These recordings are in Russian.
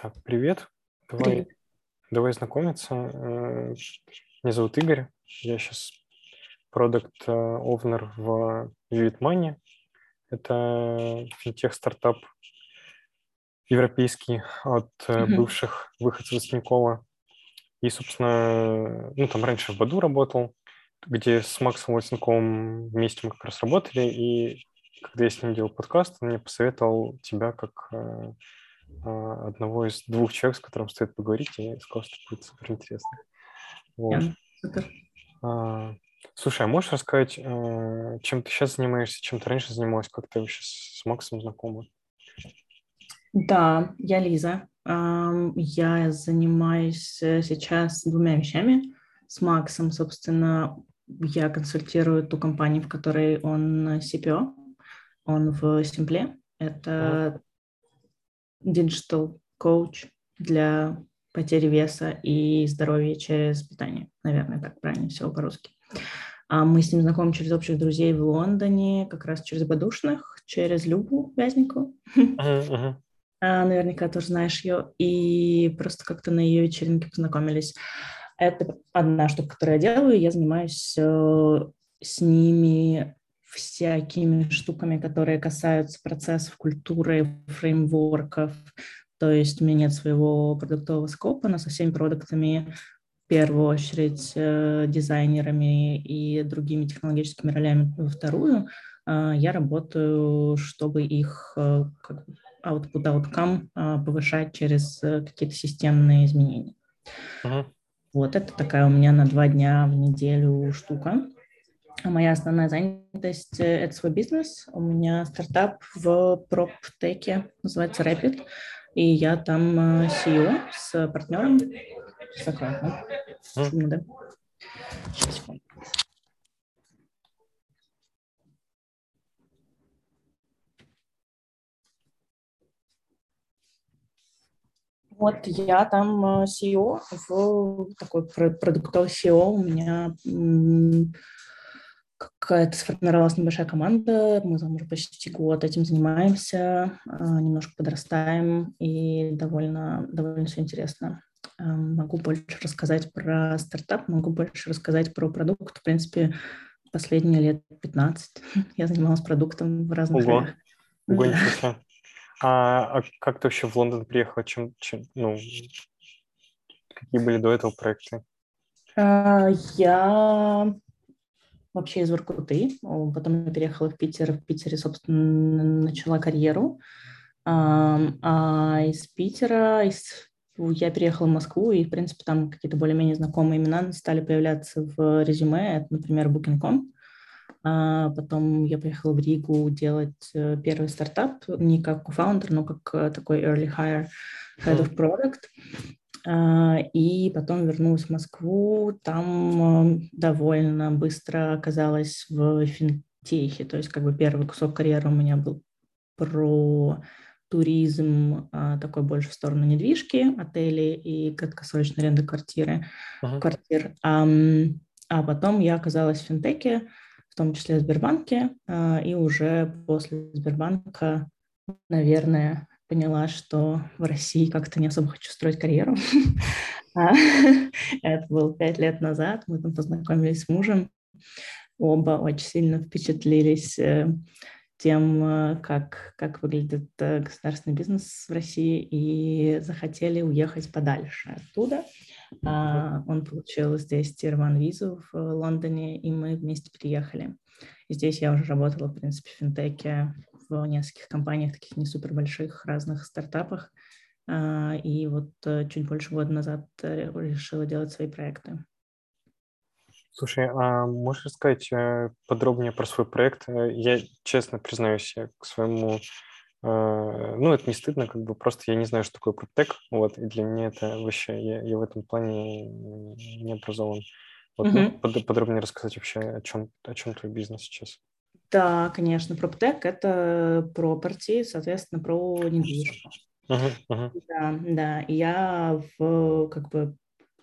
Так, привет. Давай, Привет. давай знакомиться. Э, Меня зовут Игорь. Я сейчас продукт овнер в Vivid Money. Это финтех-стартап европейский от э, бывших выходцев из Тинькова. И, собственно, ну, там раньше в Баду работал, где с Максом Лосенковым вместе мы как раз работали. И когда я с ним делал подкаст, он мне посоветовал тебя как э, одного из двух человек, с которым стоит поговорить, и я сказал, что будет супер интересно. Вот. Супер. А, Слушай, а можешь рассказать, э, чем ты сейчас занимаешься, чем ты раньше занималась, как ты вообще с Максом знакома? Да, я Лиза. Я занимаюсь э, сейчас двумя вещами. С Максом, собственно, я консультирую ту компанию, в которой он э, CPO. Он в Симпле. Это digital коуч для потери веса и здоровья через питание. Наверное, так правильно всего по-русски. А Мы с ним знакомы через общих друзей в Лондоне, как раз через Бадушных, через Любу мгм. А, наверняка тоже знаешь ее, и просто как-то на ее вечеринке познакомились. Это одна штука, которую я делаю. Я занимаюсь э, с ними всякими штуками, которые касаются процессов, культуры, фреймворков. То есть у меня нет своего продуктового скопа, но со всеми продуктами, в первую очередь, э, дизайнерами и другими технологическими ролями во вторую, э, я работаю, чтобы их э, output outcome повышать через какие-то системные изменения. Мгм. Вот это такая у меня на два дня в неделю штука. Моя основная занятость э, – это свой бизнес. У меня стартап в проптеке, называется Rapid, и я там э, CEO с партнером. Мгм. Шумно, да? Сейчас, секунду. Вот я там э, CEO, в такой про- продуктовый SEO. У меня какая-то сформировалась небольшая команда. Мы там уже почти год этим занимаемся, а, немножко подрастаем, и довольно, довольно все интересно. А, Могу больше рассказать про стартап, могу больше рассказать про продукт. В принципе, последние лет 15 я занималась продуктом в разных Ого. ролях. Ого, Да. А, а как ты вообще в Лондон приехала? Чем, чем, ну, какие были до этого проекты? А, Я вообще из Воркуты, потом я переехала в Питер, в Питере, собственно, начала карьеру, а из Питера из- я переехала в Москву, и, в принципе, там какие-то более-менее знакомые имена стали появляться в резюме, это, например, Booking.com, А Потом я поехала в Ригу делать э, первый стартап, не как кофаундер, но как э, такой early hire, head of product. А, И потом вернулась в Москву, там э, довольно быстро оказалась в финтехе, то есть как бы первый кусок карьеры у меня был про туризм, а, такой больше в сторону недвижки, отели и краткосрочной аренды квартиры, Мгм. квартир. Ам, А потом я оказалась в финтеке, в том числе в Сбербанке, а, и уже после Сбербанка, наверное, поняла, что в России как-то не особо хочу строить карьеру. А, Это было пять лет назад, мы там познакомились с мужем, оба очень сильно впечатлились э, тем, э, как, как выглядит э, государственный бизнес в России, и захотели уехать подальше оттуда. А, Он получил здесь тирван визу в Лондоне, и мы вместе переехали. И здесь я уже работала, в принципе, в финтеке, в нескольких компаниях, таких не супер больших, разных стартапах. А, И вот э, чуть больше года назад э, решила делать свои проекты. Слушай, а можешь рассказать э, подробнее про свой проект? Я честно признаюсь, я к своему, ну это не стыдно, как бы просто я не знаю, что такое проптек, вот, и для меня это вообще, я, я в этом плане не образован. Вот, ну, Мгм. под- подробнее рассказать вообще, о чем, о чем твой бизнес сейчас? Да, конечно, проптек – это property, соответственно, про недвижимость. Мгм, мгм, Да, да. И я в как бы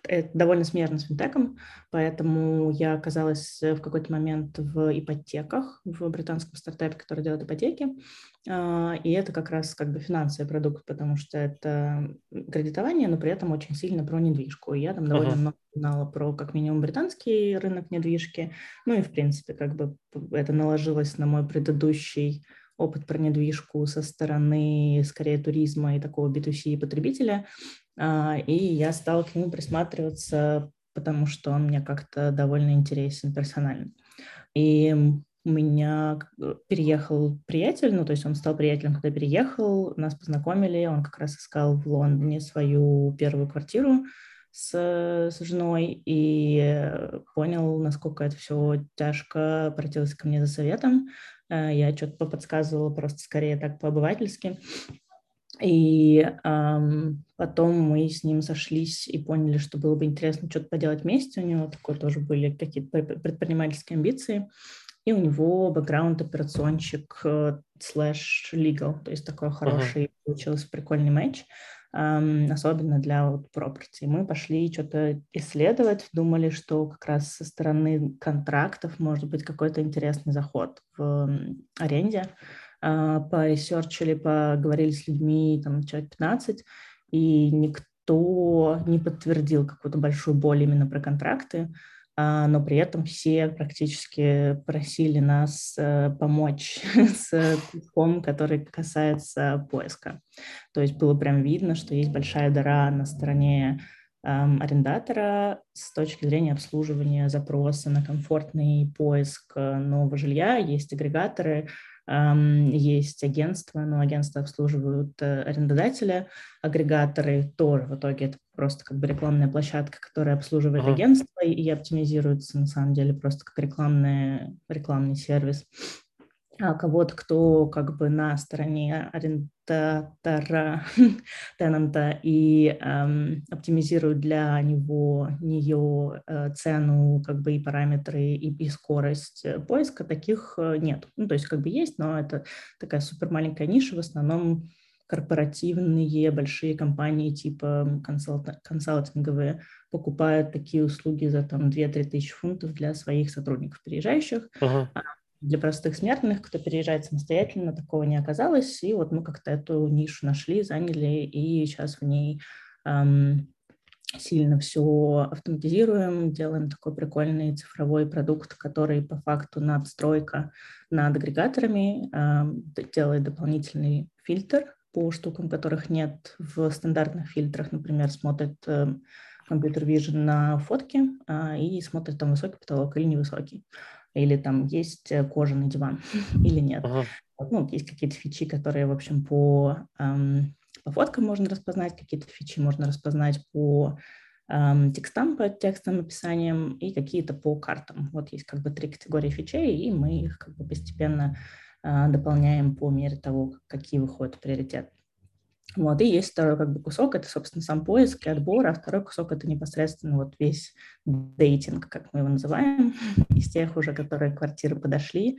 это довольно смежно с финтеком, поэтому я оказалась в какой-то момент в ипотеках, в британском стартапе, который делает ипотеки, а, и это как раз как бы финансовый продукт, потому что это кредитование, но при этом очень сильно про недвижку. И я там довольно uh-huh. много знала про как минимум британский рынок недвижки, ну и в принципе как бы это наложилось на мой предыдущий опыт про недвижку со стороны скорее туризма и такого B2C потребителя, а, и я стала к нему присматриваться, потому что он мне как-то довольно интересен персонально. И у меня переехал приятель, ну, то есть он стал приятелем, когда переехал, нас познакомили, он как раз искал в Лондоне свою первую квартиру с, с женой и понял, насколько это все тяжко, обратился ко мне за советом. Э, я что-то подсказывала просто скорее так по-обывательски. И эм, потом мы с ним сошлись и поняли, что было бы интересно что-то поделать вместе. У него такое тоже были какие-то предпринимательские амбиции. И у него бэкграунд операционщик э, слэш legal, то есть такой хороший uh-huh. получился прикольный матч, особенно для вот property. Мы пошли что-то исследовать, думали, что как раз со стороны контрактов может быть какой-то интересный заход в аренде. А, поресерчили, поговорили с людьми, там, человек 15, и никто не подтвердил какую-то большую боль именно про контракты, но при этом все практически просили нас э, помочь с пуском, который касается поиска. То есть было прям видно, что есть большая дыра на стороне арендатора с точки зрения обслуживания запроса на комфортный поиск э, нового жилья. Есть агрегаторы, есть агентства, но агентства обслуживают э, арендодателя, агрегаторы тоже в итоге это просто как бы рекламная площадка, которая обслуживает uh-huh. агентство и оптимизируется на самом деле просто как рекламный, рекламный сервис. А кого-то, кто как бы на стороне арендатора, тенанта. И эм, оптимизирует для него, нее э, цену, как бы и параметры, и, и скорость э, поиска, таких э, нет. Ну, то есть как бы есть, но это такая супер маленькая ниша, в основном корпоративные большие компании типа консалт, консалтинговые покупают такие услуги за там 2-3 тысячи фунтов для своих сотрудников переезжающих. Uh-huh для простых смертных, кто переезжает самостоятельно, такого не оказалось. И вот мы как-то эту нишу нашли, заняли, и сейчас в ней эм, сильно все автоматизируем, делаем такой прикольный цифровой продукт, который по факту надстройка над агрегаторами, эм, делает дополнительный фильтр по штукам, которых нет в стандартных фильтрах, например, смотрит э, компьютер Vision на фотки э, и смотрит там высокий потолок или невысокий или там есть э, кожаный диван или нет. Uh-huh. Ну, есть какие-то фичи, которые, в общем, по, эм, по фоткам можно распознать, какие-то фичи можно распознать по эм, текстам, по текстовым описаниям и какие-то по картам. Вот есть как бы три категории фичей, и мы их как бы постепенно э, дополняем по мере того, какие выходят приоритет. Вот, и есть второй как бы кусок, это, собственно, сам поиск и отбор, а второй кусок – это непосредственно вот весь дейтинг, как мы его называем, из тех уже, которые квартиры подошли,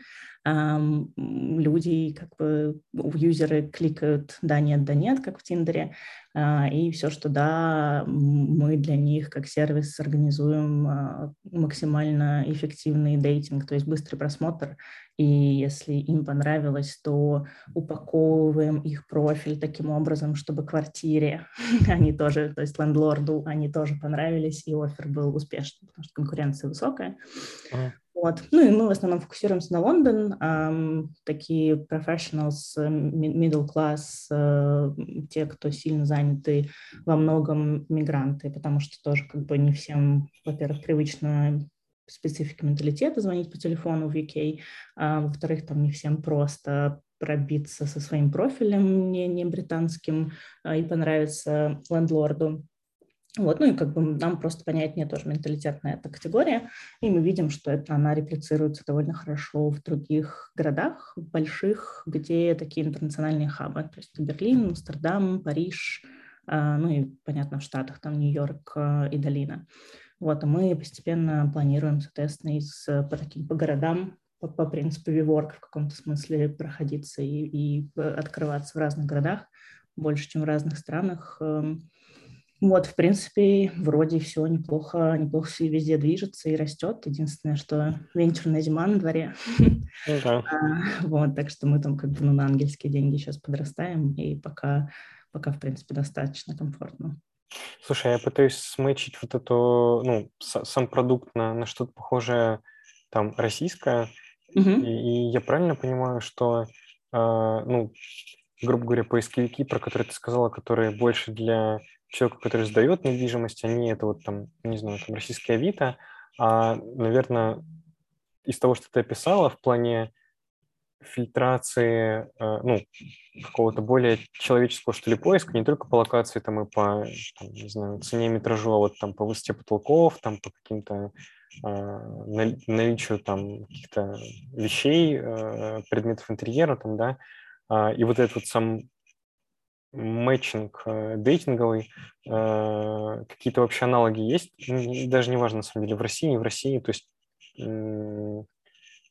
люди, как бы, юзеры кликают «да, нет, да, нет», как в Тиндере, а, и все, что да, мы для них как сервис организуем а, максимально эффективный дейтинг, то есть быстрый просмотр, и если им понравилось, то упаковываем их профиль таким образом, чтобы квартире они тоже, то есть лендлорду, они тоже понравились, и офер был успешным, потому что конкуренция высокая. Uh-huh. Вот. Ну и мы в основном фокусируемся на Лондон. Эм, такие professionals, э, middle class, э, те, кто сильно заняты, во многом мигранты, потому что тоже как бы не всем, во-первых, привычно специфика менталитета звонить по телефону в UK, а во-вторых, там не всем просто пробиться со своим профилем не, не британским э, и понравиться лендлорду. Вот, ну и как бы нам просто понятнее тоже менталитетная эта категория, и мы видим, что это она реплицируется довольно хорошо в других городах больших, где такие интернациональные хабы, то есть Берлин, Амстердам, Париж, а, ну и, понятно, в Штатах, там Нью-Йорк а, и Долина. Вот, а мы постепенно планируем, соответственно, из, по таким по городам, по, по принципу WeWork в каком-то смысле проходиться и, и открываться в разных городах, больше, чем в разных странах, эм, Вот, в принципе, вроде все неплохо, неплохо все везде движется и растет. Единственное, что венчурная зима на дворе. Ну да. А, вот, так что мы там как бы ну, на ангельские деньги сейчас подрастаем, и пока, пока, в принципе, достаточно комфортно. Слушай, я пытаюсь смычить вот эту, ну, сам продукт на, на что-то похожее, там, российское, Угу. и, и я правильно понимаю, что, э, ну, грубо говоря, поисковики, про которые ты сказала, которые больше для человека, который сдает недвижимость, они это вот там, не знаю, там российская Авито, а, наверное, из того, что ты описала в плане фильтрации, э, ну, какого-то более человеческого, что ли, поиска, не только по локации, там, и по, там, не знаю, цене метражу, а вот там по высоте потолков, там, по каким-то э, наличию там каких-то вещей, э, предметов интерьера, там, да, э, и вот этот вот сам мэтчинг дейтинговый, какие-то вообще аналоги есть, даже не важно, на самом деле, в России, не в России, то есть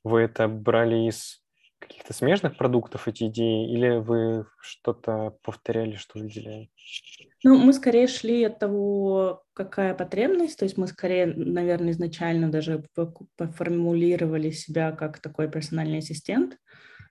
вы это брали из каких-то смежных продуктов эти идеи, или вы что-то повторяли, что видели? Ну, мы скорее шли от того, какая потребность, то есть мы скорее, наверное, изначально даже поформулировали себя как такой персональный ассистент,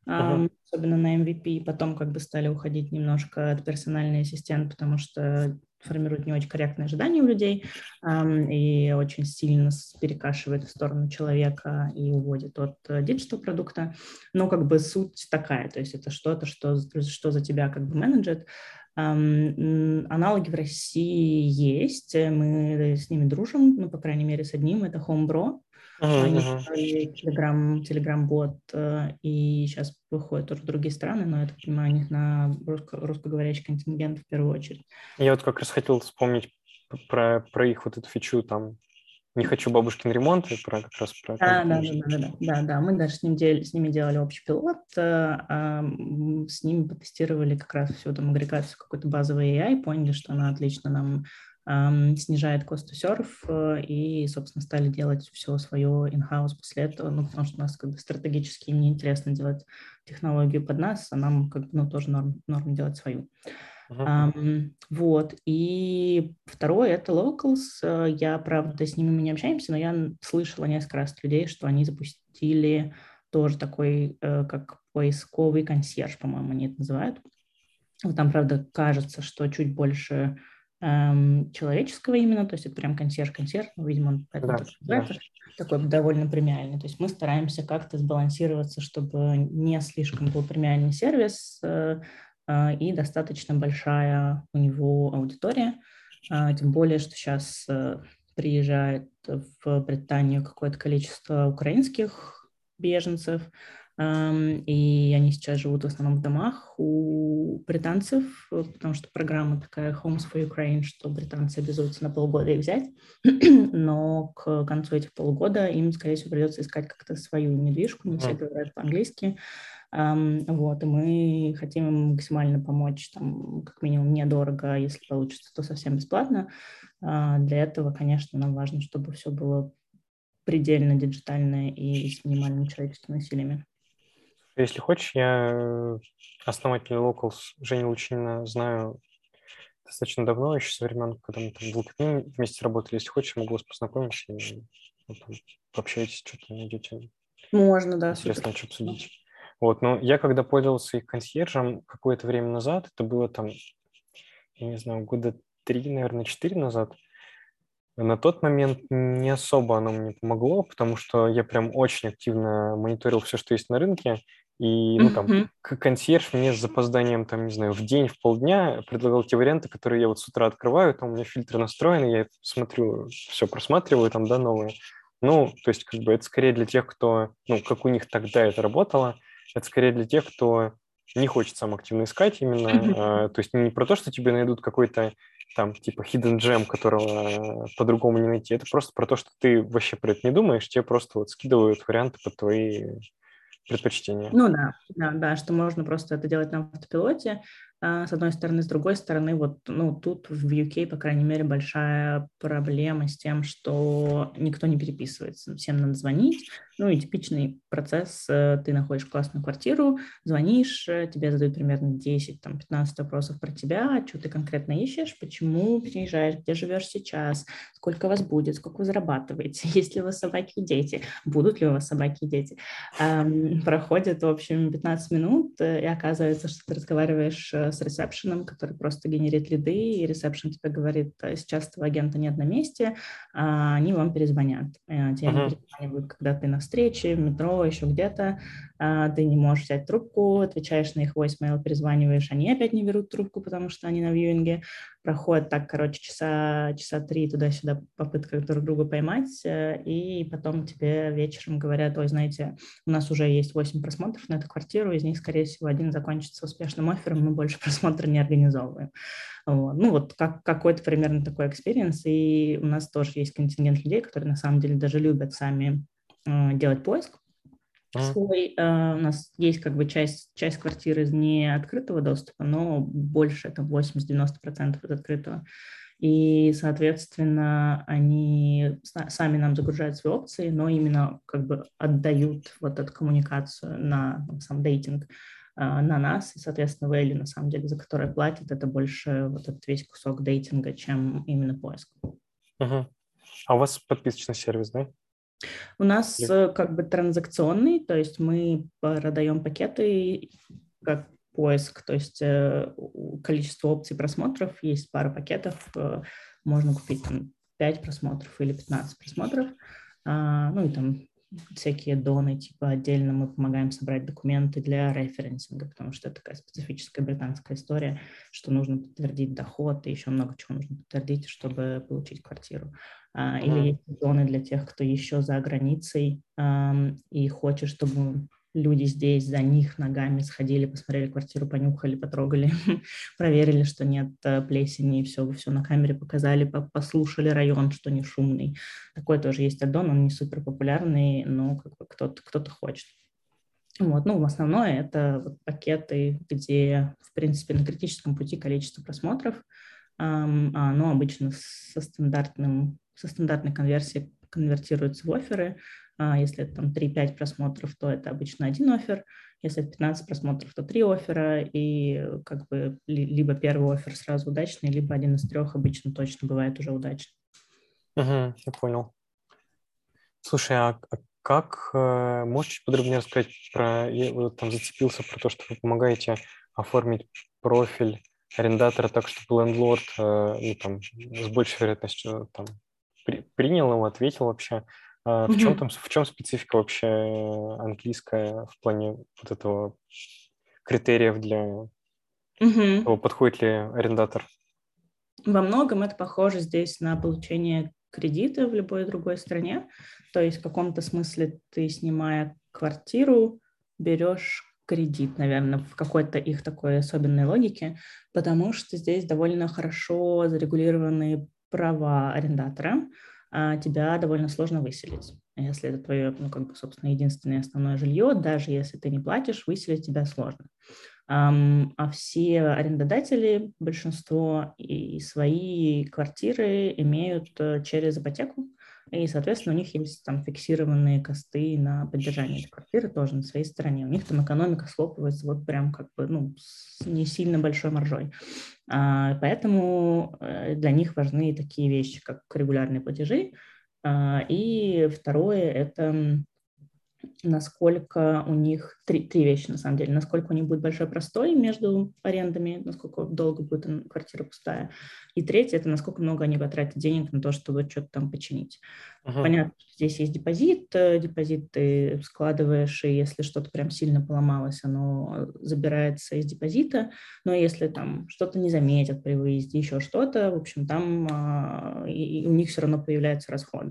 uh-huh. особенно на MVP, потом как бы стали уходить немножко от персональный ассистент, потому что формирует не очень корректные ожидания у людей и очень сильно перекашивает в сторону человека и уводит от э, digital продукта. Но как бы суть такая, то есть это что-то, что, что за тебя как бы менеджит. Аналоги в России есть, мы с ними дружим, ну, по крайней мере, с одним, это Homebro. Uh-huh, Они uh-huh. Telegram, Telegram бот, э, и сейчас выходят тоже другие страны, но я так понимаю, у них на русско- русскоговорящий контингент в первую очередь. Я вот как раз хотел вспомнить про, про их вот эту фичу там не хочу бабушкин ремонт, и про как раз про... Да, да, да, да, да, да, да, мы даже с, ним дел, с ними делали общий пилот, а, с ними потестировали как раз всю там агрегацию какой-то базовой AI, поняли, что она отлично нам снижает cost to serve, э, и, собственно, стали делать все свое in-house после этого, ну, потому что у нас как бы стратегически неинтересно делать технологию под нас, а нам как бы, ну, тоже норм, норм делать свою. Uh-huh. Um, вот. И второе это locals. Я, правда, с ними мы не общаемся, но я слышала несколько раз от людей, что они запустили тоже такой, э, как поисковый консьерж, по-моему, они это называют. Вот там, правда, кажется, что чуть больше эм, человеческого именно, то есть это прям консьерж-консьерж, ну, видимо, он да, да. такой довольно премиальный. То есть мы стараемся как-то сбалансироваться, чтобы не слишком был премиальный сервис э, э, и достаточно большая у него аудитория, э, тем более, что сейчас э, приезжает в Британию какое-то количество украинских беженцев, и они сейчас живут в основном в домах у британцев, потому что программа такая Homes for Ukraine, что британцы обязуются на полгода их взять, но к концу этих полгода им, скорее всего, придется искать как-то свою недвижку, не все говорят по-английски, вот, и мы хотим им максимально помочь, там, как минимум, недорого, если получится, то совсем бесплатно. А, для этого, конечно, нам важно, чтобы все было предельно диджитальное и с минимальными человеческими усилиями. Если хочешь, я э, основатель Locals Женя Лучинина знаю достаточно давно, еще со времен, когда мы там в вместе работали. Если хочешь, могу вас познакомить и ну, там, пообщаетесь, что-то найдете. Можно, да. Интересно, что обсудить. Вот, но я когда пользовался их консьержем какое-то время назад, это было там, я не знаю, года три, наверное, четыре назад, на тот момент не особо оно мне помогло, потому что я прям очень активно мониторил все, что есть на рынке, и, ну, там, mm-hmm. консьерж мне с запозданием, там, не знаю, в день, в полдня предлагал те варианты, которые я вот с утра открываю, там у меня фильтры настроены, я смотрю, все просматриваю, там, да, новые. Ну, то есть, как бы, это скорее для тех, кто, ну, как у них тогда это работало, это скорее для тех, кто не хочет сам активно искать именно, mm-hmm. а, то есть не про то, что тебе найдут какой-то там типа hidden gem, которого по-другому не найти, это просто про то, что ты вообще про это не думаешь, тебе просто вот скидывают варианты под твои предпочтения. Ну да, да, да, что можно просто это делать на автопилоте, с одной стороны, с другой стороны, вот, ну, тут в UK, по крайней мере, большая проблема с тем, что никто не переписывается, всем надо звонить, Ну и типичный процесс, э, ты находишь классную квартиру, звонишь, э, тебе задают примерно 10-15 вопросов про тебя, что ты конкретно ищешь, почему переезжаешь, где живешь сейчас, сколько вас будет, сколько вы зарабатываете, есть ли у вас собаки и дети, будут ли у вас собаки и дети. Проходит, в общем, 15 минут, э, и оказывается, что ты разговариваешь с ресепшеном, который просто генерит лиды, и ресепшн тебе говорит, сейчас твоего агента нет на месте, а они вам перезвонят. Тебе uh-huh. перезванивают, когда ты на встрече, в метро, еще где-то, а, ты не можешь взять трубку, отвечаешь на их voicemail, перезваниваешь, они опять не берут трубку, потому что они на вьюинге. Проходит так, короче, часа, часа три туда-сюда попытка друг друга поймать, э, и потом тебе вечером говорят, ой, знаете, у нас уже есть 8 просмотров на эту квартиру, из них, скорее всего, один закончится успешным оффером, мы больше просмотра не организовываем. Вот. Ну, вот как, какой-то примерно такой experience, и у нас тоже есть контингент людей, которые на самом деле даже любят сами э, делать поиск, свой. Э, у нас есть как бы часть, часть квартир из не открытого доступа, но больше, это 80-90% от открытого. И, соответственно, они сами нам загружают свои опции, но именно как бы отдают вот эту коммуникацию на сам letting а, на нас, и, соответственно, value, на самом деле, за которое платят, это больше вот этот весь кусок дейтинга, чем именно поиск. Угу. А у вас подписочный сервис, да? У нас Или... Э, как бы транзакционный, то есть мы продаем пакеты как поиск, то есть э, количество опций просмотров, есть пара пакетов, э, можно купить там 5 просмотров или 15 просмотров, а, ну и там всякие доны, типа отдельно мы помогаем собрать документы для референсинга, потому что это такая специфическая британская история, что нужно подтвердить доход и еще много чего нужно подтвердить, чтобы получить квартиру. Uh-huh. Или есть зоны для тех, кто еще за границей um, и хочет, чтобы люди здесь за них ногами сходили, посмотрели квартиру, понюхали, потрогали, проверили, что нет э, плесени, и все, все на камере показали, послушали район, что не шумный. Такой тоже есть аддон, он не супер популярный, но как бы кто-то, кто-то хочет. Вот, ну, основное это вот пакеты, где, в принципе, на критическом пути количество просмотров, а оно обычно со стандартным, со стандартной конверсией конвертируется в оферы, а если это там 3-5 просмотров, то это обычно один офер. Если это 15 просмотров, то три оффера. И как бы либо первый офер сразу удачный, либо один из трех обычно точно бывает уже удачный. Угу, я понял. Слушай, а, а как, э, можешь чуть подробнее рассказать про, я вот там зацепился про то, что вы помогаете оформить профиль арендатора так, чтобы лендлорд э, ну, там, с большей вероятностью там, принял его, ответил вообще. А в чем там, в чем специфика вообще английская в плане вот этого критериев для того, подходит ли арендатор? Во многом это похоже здесь на получение кредита в любой другой стране. То есть в каком-то смысле ты, снимая квартиру, берешь кредит, наверное, в какой-то их такой особенной логике, потому что здесь довольно хорошо зарегулированы права арендатора, а тебя довольно сложно выселить. Если это твое, ну, как бы, собственно, единственное основное жилье, даже если ты не платишь, выселить тебя сложно. А все арендодатели, большинство и свои квартиры имеют э, через ипотеку, и, соответственно, у них есть там фиксированные косты на поддержание этой квартиры тоже на своей стороне. У них там экономика схлопывается вот прям как бы, ну, с не сильно большой маржой. А, поэтому э, для них важны такие вещи, как регулярные платежи. А, и второе – это насколько у них, три, три вещи на самом деле, насколько у них будет большой простой между арендами, насколько долго будет квартира пустая, и третье, это насколько много они потратят денег на то, чтобы что-то там починить. Uh-huh. Понятно, здесь есть депозит, э, депозит ты складываешь, и если что-то прям сильно поломалось, оно забирается из депозита, но если там что-то не заметят при выезде, еще что-то, в общем, там а, и, и у них все равно появляется расход.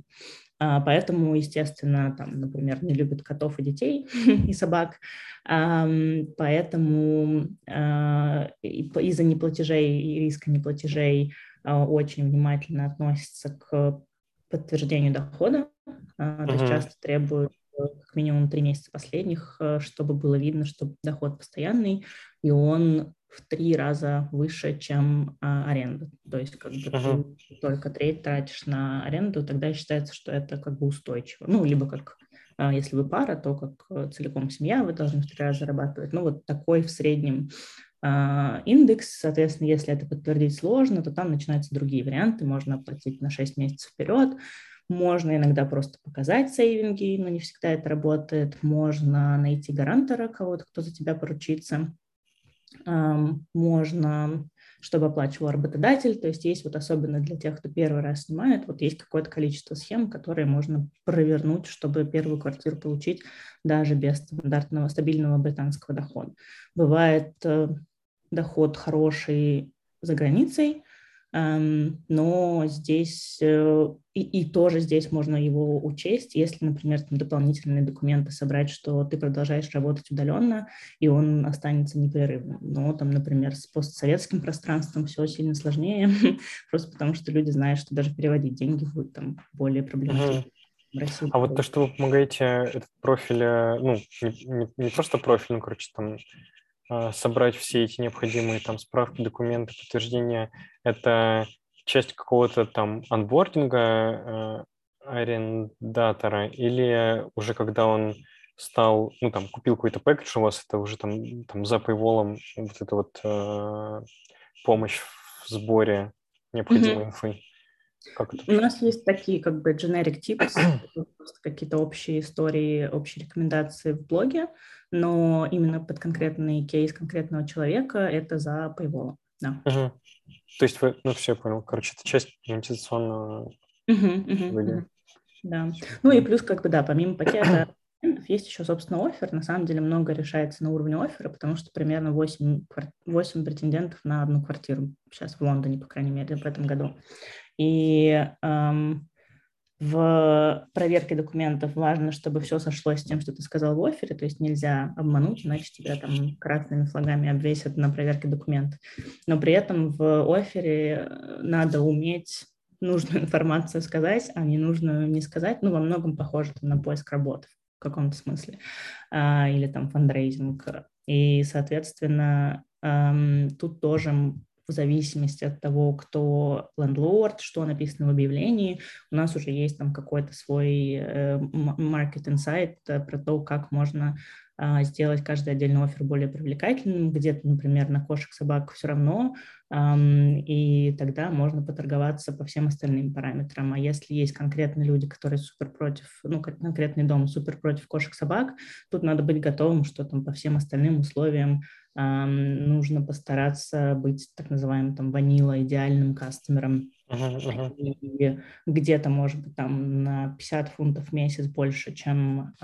А, поэтому, естественно, там, например, не любят котов и детей и собак. Поэтому а, из-за неплатежей и риска неплатежей а, очень внимательно относятся к подтверждению дохода. То есть часто требуют э, как минимум три месяца последних, э, чтобы было видно, что доход постоянный, и он в три раза выше, чем а, аренда. То есть как бы uh-huh. ты только треть тратишь на аренду, тогда считается, что это как бы устойчиво. Ну, либо как А если вы пара, то как целиком семья вы должны в три раза зарабатывать. Ну, вот такой в среднем а, индекс, соответственно, если это подтвердить сложно, то там начинаются другие варианты, можно оплатить на 6 месяцев вперед, можно иногда просто показать сейвинги, но не всегда это работает, можно найти гарантора кого-то, кто за тебя поручится, можно чтобы оплачивал работодатель. То есть есть вот особенно для тех, кто первый раз снимает, вот есть какое-то количество схем, которые можно провернуть, чтобы первую квартиру получить даже без стандартного стабильного британского дохода. Бывает э, доход хороший за границей, но здесь э, и, и тоже здесь можно его учесть, если, например, там дополнительные документы собрать, что ты продолжаешь работать удаленно, и он останется непрерывным. Но там, например, с постсоветским пространством все сильно сложнее, просто потому что люди знают, что даже переводить деньги будет там более проблематично. России. А вот то, что вы помогаете этот профиль, э, ну, не, не, не просто профиль, ну, короче, там собрать все эти необходимые там справки, документы, подтверждения, это часть какого-то там анбординга э, арендатора или уже когда он стал, ну там купил какой-то пэкэдж у вас, это уже там, там за paywall вот эта вот э, помощь в сборе необходимой mm-hmm. инфы. У нас есть такие как бы generic tips, какие-то общие истории, общие рекомендации в блоге, но именно под конкретный кейс конкретного человека это за paywall. Да. Угу. То есть вы, ну все, я понял. Короче, это часть монетизационного угу, угу, Да. Ну и плюс, как бы, да, помимо пакета есть еще, собственно, офер. На самом деле много решается на уровне оффера, потому что примерно 8, 8 претендентов на одну квартиру сейчас в Лондоне, по крайней мере, в этом году. И эм, в проверке документов важно, чтобы все сошлось с тем, что ты сказал в офере, то есть нельзя обмануть, иначе тебя там красными флагами обвесят на проверке документов. Но при этом в офере э, надо уметь нужную информацию сказать, а не нужную не сказать. Ну, во многом похоже там, на поиск работы в каком-то смысле. А, или там фандрейзинг. И, соответственно, эм, тут тоже в зависимости от того, кто лендлорд, что написано в объявлении. У нас уже есть там какой-то свой э, market insight э, про то, как можно а, сделать каждый отдельный офер более привлекательным, где-то, например, на кошек, собак все равно, и тогда можно поторговаться по всем остальным параметрам. А если есть конкретные люди, которые супер против, ну, конкретный дом супер против кошек, собак, тут надо быть готовым, что там по всем остальным условиям нужно постараться быть так называемым там ванила идеальным кастомером. Uh-huh, uh-huh. И где-то, может быть, там на 50 фунтов в месяц больше, чем,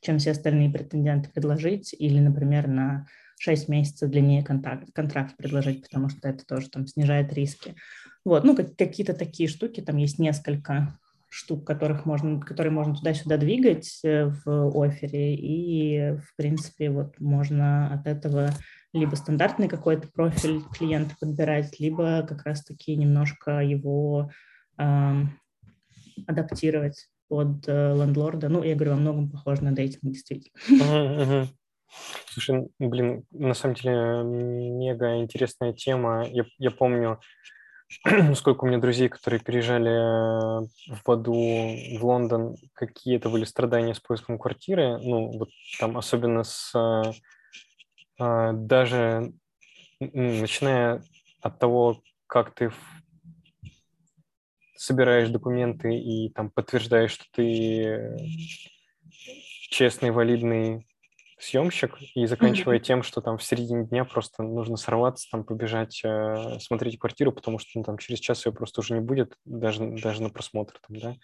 чем все остальные претенденты предложить, или, например, на 6 месяцев длиннее контракт, контракт предложить, потому что это тоже там снижает риски. Вот, ну, как, какие-то такие штуки, там есть несколько штук, которых можно, которые можно туда-сюда двигать э, в офере, и, в принципе, вот можно от этого либо стандартный какой-то профиль клиента подбирать, либо как раз-таки немножко его э, адаптировать под э, лендлорда. Ну, я говорю, во многом похоже на дейтинг, действительно. Uh-huh. Слушай, блин, на самом деле мега интересная тема. Я, я помню, сколько у меня друзей, которые переезжали э, в аду в Лондон, какие это были страдания с поиском квартиры. Ну, вот там особенно с э, а, даже начиная от того, как ты собираешь документы и там подтверждаешь, что ты честный, валидный съемщик и заканчивая mm-hmm. тем, что там в середине дня просто нужно сорваться, там побежать э, смотреть квартиру, потому что ну, там через час ее просто уже не будет, даже, даже на просмотр там, да.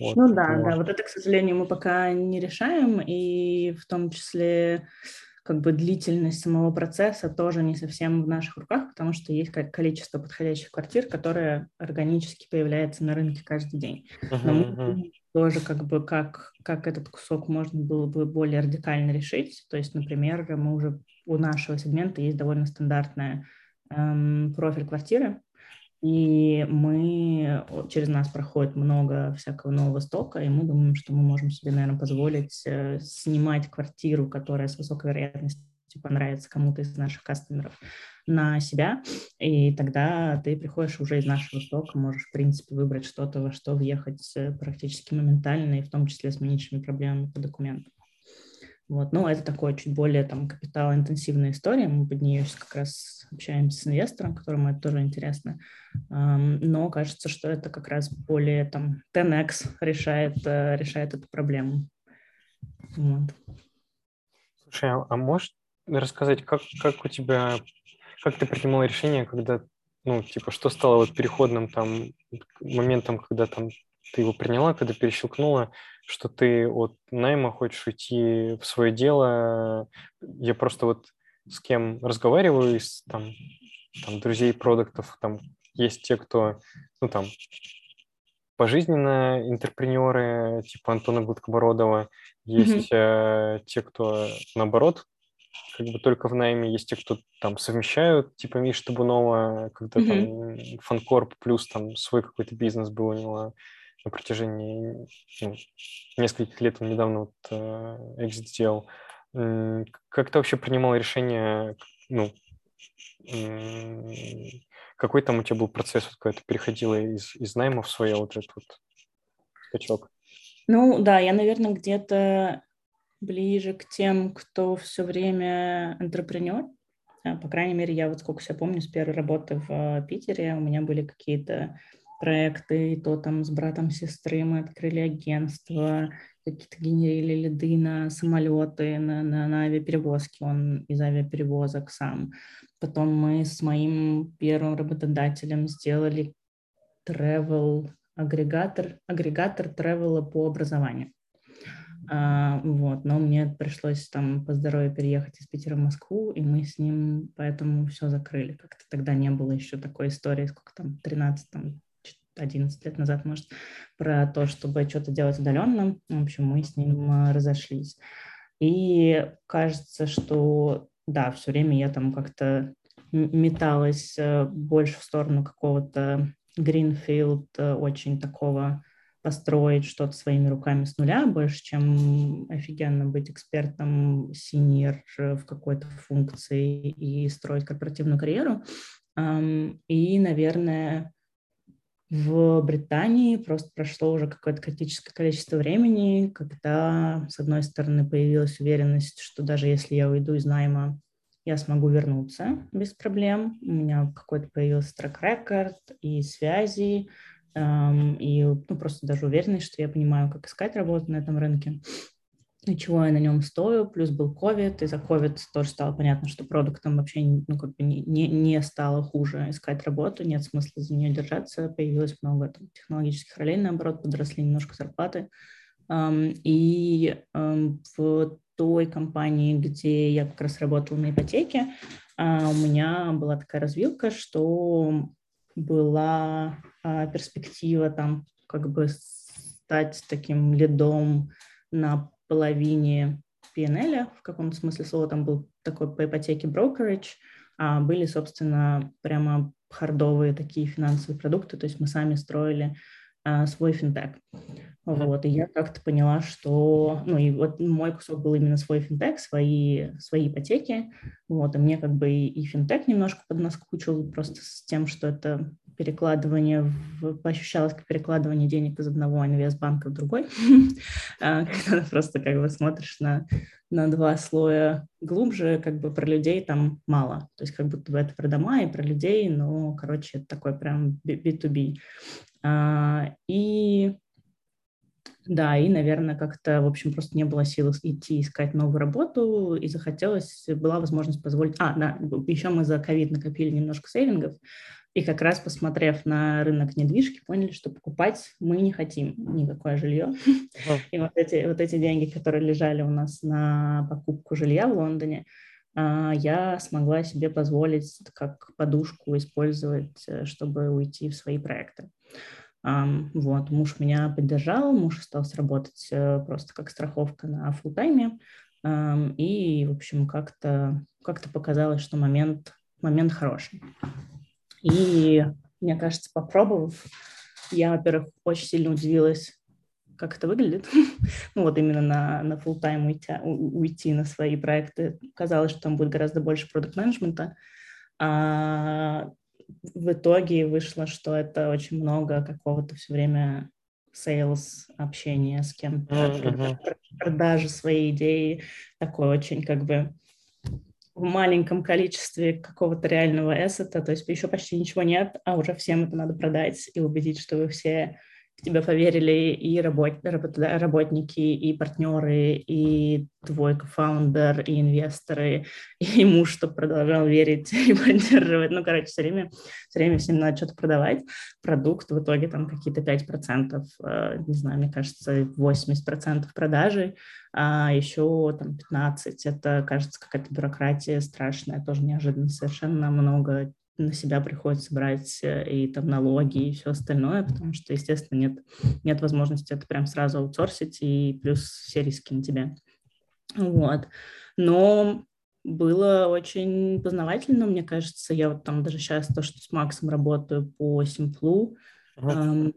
Вот, ну да, да, вот это, к сожалению, мы пока не решаем, и в том числе как бы длительность самого процесса тоже не совсем в наших руках, потому что есть количество подходящих квартир, которые органически появляются на рынке каждый день. Но мы uh-huh. Тоже как бы как, как этот кусок можно было бы более радикально решить. То есть, например, мы уже у нашего сегмента есть довольно стандартная эм, профиль квартиры, и мы, через нас проходит много всякого нового стока, и мы думаем, что мы можем себе, наверное, позволить э, снимать квартиру, которая с высокой вероятностью понравится кому-то из наших кастомеров на себя, и тогда ты приходишь уже из нашего стока, можешь, в принципе, выбрать что-то, во что въехать э, практически моментально, и в том числе с меньшими проблемами по документам. Вот, ну, это такое чуть более там капиталоинтенсивная история, мы под нее как раз общаемся с инвестором, которому это тоже интересно, но кажется, что это как раз более там 10x решает, э, решает эту проблему. Вот. Слушай, а, а можешь рассказать, как, как у тебя, как ты принимала решение, когда, ну, типа, что стало вот переходным там моментом, когда там ты его приняла, когда перещелкнула, что ты от найма хочешь уйти в свое дело. Я просто вот с кем разговариваю из там, там друзей продуктов, там есть те, кто, ну там, пожизненно интерпренеры, типа Антона Гудкобородова, есть mm-hmm. э, те, кто наоборот, как бы только в найме, есть те, кто там совмещают, типа Миша Табунова, когда mm-hmm. там фанкорп плюс там свой какой-то бизнес был у него на протяжении ну, нескольких лет, он недавно вот э, экзит сделал. Как ты вообще принимал решение, ну, какой там у тебя был процесс, вот, когда ты переходила из, из найма в свое вот этот вот скачок? Ну, да, я, наверное, где-то ближе к тем, кто все время интерпренер. По крайней мере, я вот сколько себя помню, с первой работы в э, Питере у меня были какие-то проекты, и то там с братом сестры мы открыли агентство, какие-то генерили лиды на самолеты, на, на, на авиаперевозки, он из авиаперевозок сам. Потом мы с моим первым работодателем сделали travel агрегатор, агрегатор тревела по образованию. А, вот, но мне пришлось там по здоровью переехать из Питера в Москву, и мы с ним поэтому все закрыли. Как-то тогда не было еще такой истории, сколько там, 13, там, 11 лет назад, может, про то, чтобы что-то делать удаленно. В общем, мы с ним а, разошлись. И кажется, что, да, все время я там как-то металась э, больше в сторону какого-то Greenfield, э, очень такого построить что-то своими руками с нуля, больше, чем офигенно быть экспертом, синьор в какой-то функции и строить корпоративную карьеру. И, наверное, в Британии просто прошло уже какое-то критическое количество времени, когда, с одной стороны, появилась уверенность, что даже если я уйду из найма, я смогу вернуться без проблем. У меня какой-то появился трек-рекорд и связи, и ну, просто даже уверенность, что я понимаю, как искать работу на этом рынке и чего я на нем стою, плюс был COVID, и за COVID тоже стало понятно, что продуктом вообще ну, как бы не, не стало хуже искать работу, нет смысла за нее держаться, появилось много там, технологических ролей, наоборот, подросли немножко зарплаты. И в той компании, где я как раз работала на ипотеке, uh, у меня была такая развилка, что была uh, перспектива там как бы стать таким лидом на половине PNL, в каком-то смысле слова, там был такой по ипотеке brokerage, а были, собственно, прямо хардовые такие финансовые продукты, то есть мы сами строили а, свой финтех. Вот, и я как-то поняла, что, ну, и вот мой кусок был именно свой финтех, свои, свои ипотеки, вот, и мне как бы и, и финтех немножко поднаскучил просто с тем, что это перекладывание, в, ощущалось как перекладывание денег из одного инвестбанка в другой, а, когда просто как бы смотришь на, на два слоя глубже, как бы про людей там мало, то есть как будто бы это про дома и про людей, но, короче, это такой прям B2B. А, и да, и, наверное, как-то, в общем, просто не было сил идти искать новую работу, и захотелось, была возможность позволить... А, да, еще мы за ковид накопили немножко сейвингов, и как раз посмотрев на рынок недвижки, поняли, что покупать мы не хотим никакое жилье. И вот эти, вот эти деньги, которые лежали у нас на покупку жилья в Лондоне, я смогла себе позволить как подушку использовать, э, чтобы уйти в свои проекты. Вот, муж меня поддержал, муж остался работать э, просто как страховка на фултайме, и, в общем, как-то как показалось, что момент, момент хороший. И, мне кажется, попробовав, я, во-первых, очень сильно удивилась, как это выглядит. ну вот именно на, на full time уйти, уйти на свои проекты. Казалось, что там будет гораздо больше продукт менеджмента а в итоге вышло, что это очень много какого-то все время sales, общения с кем-то, mm-hmm. продажи своей идеи, такой очень как бы в маленьком количестве какого-то реального эссета, то есть еще почти ничего нет, а уже всем это надо продать и убедить, что вы все в тебя поверили и работ, работники, и партнеры, и твой кофаундер, и инвесторы, и муж, что продолжал верить и поддерживать. Ну, короче, все время, все время всем надо что-то продавать. Продукт в итоге там какие-то 5%, э, не знаю, мне кажется, 80% продажи, а еще там 15% это, кажется, какая-то бюрократия страшная, тоже неожиданно совершенно много на себя приходится брать э, и там налоги и все остальное, потому что, естественно, нет, нет возможности это прям сразу аутсорсить, и плюс все риски на тебе. Вот. Но было очень познавательно, мне кажется. Я вот там даже сейчас то, что с Максом работаю по Симплу, эм,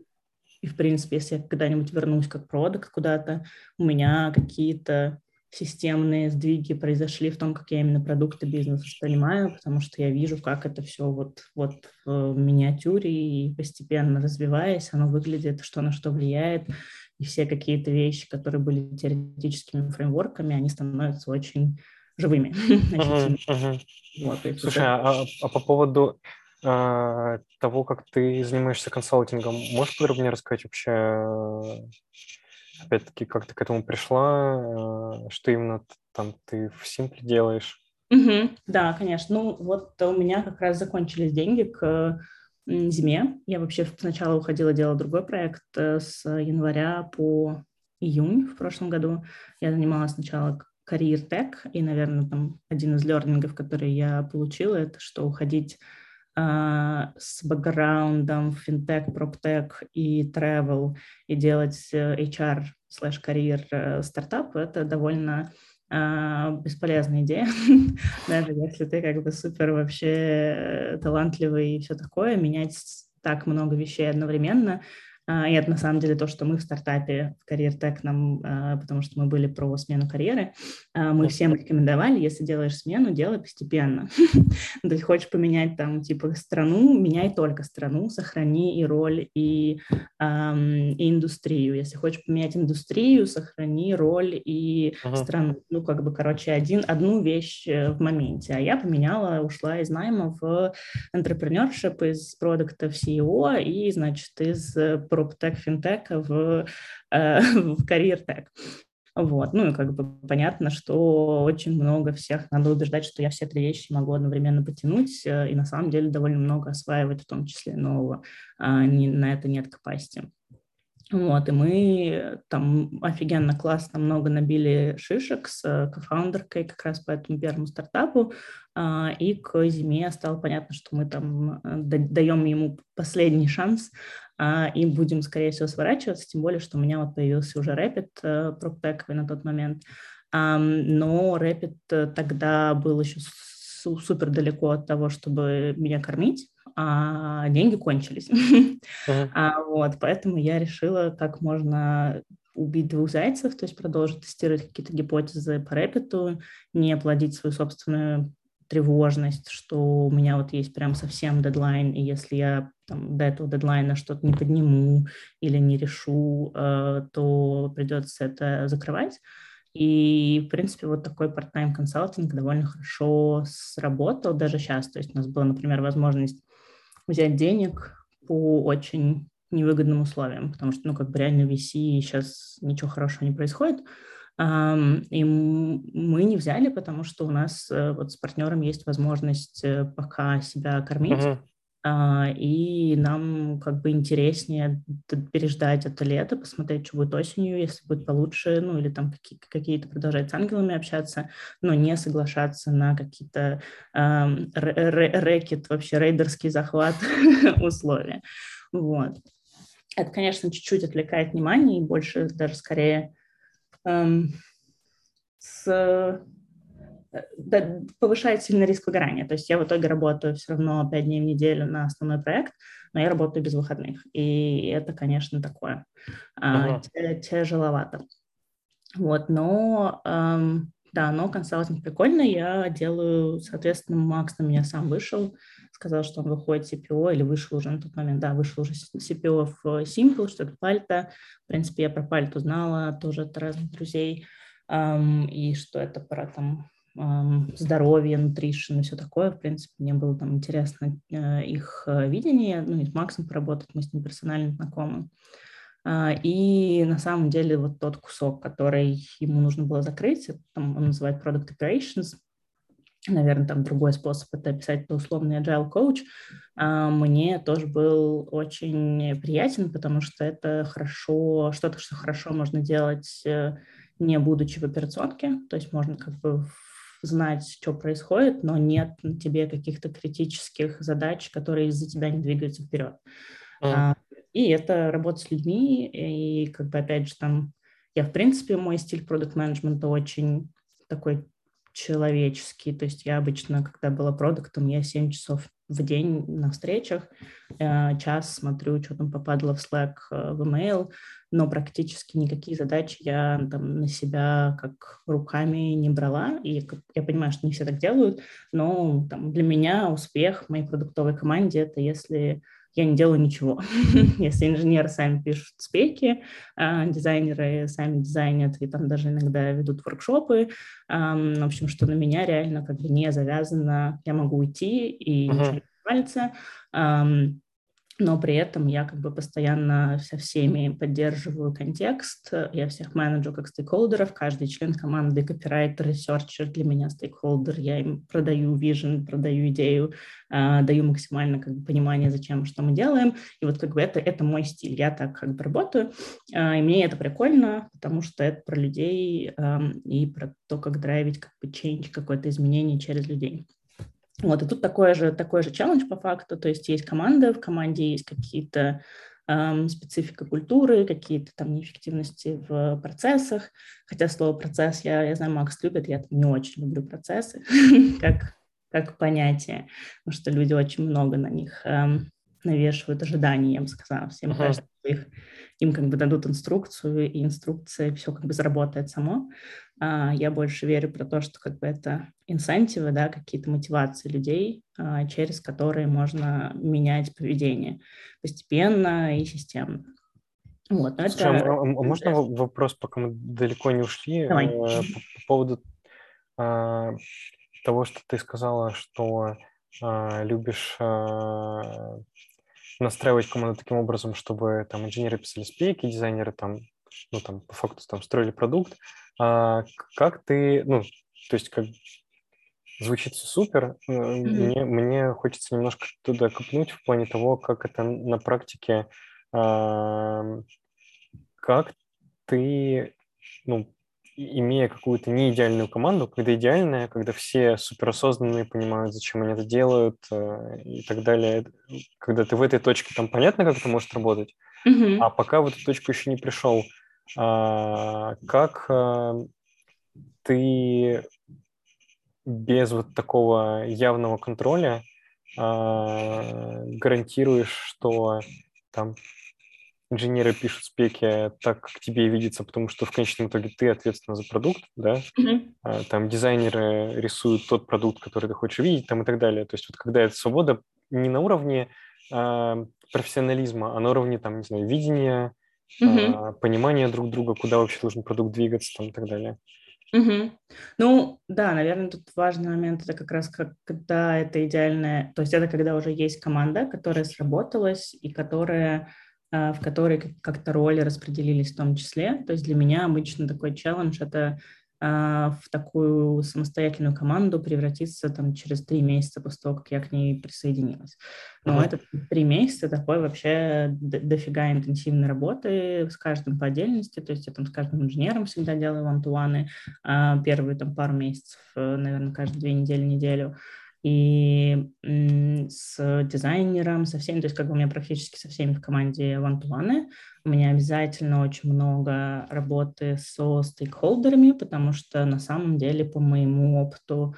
и, в принципе, если я когда-нибудь вернусь как продукт куда-то, у меня какие-то системные сдвиги произошли в том, как я именно продукты бизнеса понимаю, потому что я вижу, как это все вот, вот в миниатюре и постепенно развиваясь, оно выглядит, что на что влияет, и все какие-то вещи, которые были теоретическими фреймворками, они становятся очень живыми. Вот, Слушай, а, а по поводу а, того, как ты занимаешься консалтингом, можешь подробнее рассказать вообще опять-таки, как ты к этому пришла, э, что именно там ты в Симпле делаешь? Угу, да, конечно. Ну, вот у меня как раз закончились деньги к зиме. Я вообще сначала уходила, делала другой проект э, с января по июнь в прошлом году. Я занималась сначала карьер тек, и, наверное, там один из лернингов, который я получила, это что уходить с бэкграундом финтех, проптек и travel и делать э, HR слэш карьер э, стартап, это довольно а, бесполезная идея, даже если ты как бы супер вообще э, талантливый и все такое, менять так много вещей одновременно, а, и это на самом деле то, что мы в стартапе в Career Tech нам, а, потому что мы были про смену карьеры, а, мы всем рекомендовали, если делаешь смену, делай постепенно. То есть хочешь поменять там типа страну, меняй только страну, сохрани и роль, и, и индустрию. Если хочешь поменять индустрию, сохрани роль и страну. Ну, как бы, короче, один, одну вещь э, в моменте. А я поменяла, ушла из найма в entrepreneurship, из продукта в CEO и, значит, из проптек, финтека в, э, в карьер-тек. Вот, ну и как бы понятно, что очень много всех надо убеждать, что я все три вещи могу одновременно потянуть, э, и на самом деле довольно много осваивать, в том числе нового, а не, на это нет капасити. Вот, и мы там офигенно классно много набили шишек с э, кофаундеркой как раз по этому первому стартапу, а, и к зиме стало понятно, что мы там даем ему последний шанс и будем, скорее всего, сворачиваться, тем более, что у меня вот появился уже Rapid э, проптековый на тот момент, но Rapid э, тогда был еще супер далеко от того, чтобы меня кормить, а деньги кончились. Uh-huh. а, вот, поэтому я решила, как можно убить двух зайцев, то есть продолжить тестировать какие-то гипотезы по Rapid, не плодить свою собственную тревожность, что у меня вот есть прям совсем дедлайн, и если я там, до этого дедлайна что-то не подниму или не решу, э, то придется это закрывать. И, в принципе, вот такой part-time консалтинг довольно хорошо сработал даже сейчас. То есть у нас была, например, возможность взять денег по очень невыгодным условиям, потому что, ну, как бы реально в VC сейчас ничего хорошего не происходит, и мы не взяли, потому что у нас э, вот с партнером есть возможность э, пока себя кормить, uh-huh. и нам как бы интереснее переждать это лето, посмотреть, что будет осенью, если будет получше, ну или там какие- какие-то продолжать с ангелами общаться, но не соглашаться на какие-то эм, рэкет, вообще рейдерский захват условия. Вот. Это, конечно, чуть-чуть отвлекает внимание и больше даже скорее эм, с повышает сильно риск выгорания. То есть я в итоге работаю все равно 5 дней в неделю на основной проект, но я работаю без выходных. И это, конечно, такое uh-huh. тяжеловато. Вот, но эм, да, но консалтинг прикольно. Я делаю, соответственно, Макс на меня сам вышел, сказал, что он выходит CPO или вышел уже на тот момент, да, вышел уже CPO в Simple, что это пальто. В принципе, я про пальто знала тоже от разных друзей, эм, и что это про там эм, здоровье, нутришн и все такое. В принципе, мне было там интересно э, их э, видение, ну и с Максом поработать, мы с ним персонально знакомы. А, и на самом деле вот тот кусок, который ему нужно было закрыть, это, там, он называет Product Operations, наверное, там другой способ это описать, это условный agile coach, а, мне тоже был очень приятен, потому что это хорошо, что-то, что хорошо можно делать, э, не будучи в операционке, то есть можно как бы знать, что происходит, но нет на тебе каких-то критических задач, которые из-за тебя не двигаются вперед. Mm. И это работа с людьми, и как бы опять же там я, в принципе, мой стиль продукт менеджмента очень такой человеческий. То есть я обычно, когда была продуктом, я 7 часов в день на встречах, э, час смотрю, что там попадало в Slack, э, в email, но практически никакие задачи я там на себя как руками не брала. И я понимаю, что не все так делают, но там, для меня успех моей продуктовой команде — это если я не делаю ничего. Если инженеры сами пишут спеки, а, дизайнеры сами дизайнят и там даже иногда ведут воркшопы, в общем, что на меня реально как бы не завязано, я могу уйти и uh-huh. ничего не валится, но при этом я как бы постоянно со всеми поддерживаю контекст, я всех менеджу как стейкхолдеров, каждый член команды, копирайтер, researcher. Для меня стейкхолдер, я им продаю vision, продаю идею, э, даю максимально как бы понимание, зачем, что мы делаем, и вот как бы это, это мой стиль, я так как бы работаю, э, и мне это прикольно, потому что это про людей э, и про то, как драйвить как бы change, какое-то изменение через людей. Вот, и тут такой же, такой же челлендж по факту, то есть есть команда, в команде есть какие-то эм, специфика культуры, какие-то там неэффективности в процессах, хотя слово «процесс» я, я знаю, Макс любит, я не очень люблю процессы как, как понятие, потому что люди очень много на них эм, навешивают ожиданий, я бы сказала, всем uh-huh. кажется, их, им как бы дадут инструкцию, и инструкция все как бы заработает само. А, я больше верю про то, что как бы это инсентивы, да, какие-то мотивации людей, а, через которые можно менять поведение постепенно и системно. Вот, но Слушай, это... а, а можно вопрос, пока мы далеко не ушли, Давай. Э, по, по поводу а, того, что ты сказала, что а, любишь а, настраивать команду таким образом, чтобы там инженеры писали спейки, дизайнеры там, ну там по факту там строили продукт, а как ты, ну, то есть как звучит все супер, mm-hmm. мне, мне хочется немножко туда копнуть в плане того, как это на практике, а, как ты, ну, имея какую-то не идеальную команду, когда идеальная, когда все суперосознанные понимают, зачем они это делают э, и так далее, когда ты в этой точке, там понятно, как это может работать, mm-hmm. а пока в эту точку еще не пришел, как а, ты без вот такого явного контроля а, гарантируешь, что там инженеры пишут спеки так, как тебе видится, потому что в конечном итоге ты ответственна за продукт, да, mm-hmm. там дизайнеры рисуют тот продукт, который ты хочешь видеть, там и так далее. То есть вот когда эта свобода не на уровне э, профессионализма, а на уровне, там, не знаю, видения, угу. понимание друг друга, куда вообще должен продукт двигаться там, и так далее. Угу. Ну, да, наверное, тут важный момент, это как раз как, когда это идеальное, то есть это когда уже есть команда, которая сработалась и которая а, в которой как-то роли распределились в том числе. То есть для меня обычно такой челлендж – это в такую самостоятельную команду превратиться там через три месяца после того, как я к ней присоединилась. Но uh-huh. это три месяца такой вообще дофига интенсивной работы с каждым по отдельности, то есть я там с каждым инженером всегда делаю вантуаны, а первые там пару месяцев, э, наверное, каждые две недели, неделю. И с дизайнером, со всеми, то есть как бы у меня практически со всеми в команде one-to-one. У меня обязательно очень много работы со стейкхолдерами, потому что на самом деле по моему опыту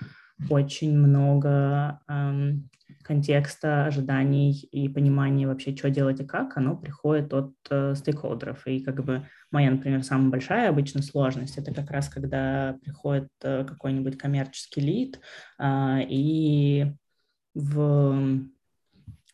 очень много эм, контекста, ожиданий и понимания вообще, что делать и как, оно приходит от э, стейкхолдеров. И как бы моя, например, самая большая обычно сложность, это как раз когда приходит э, какой-нибудь коммерческий лид э, и в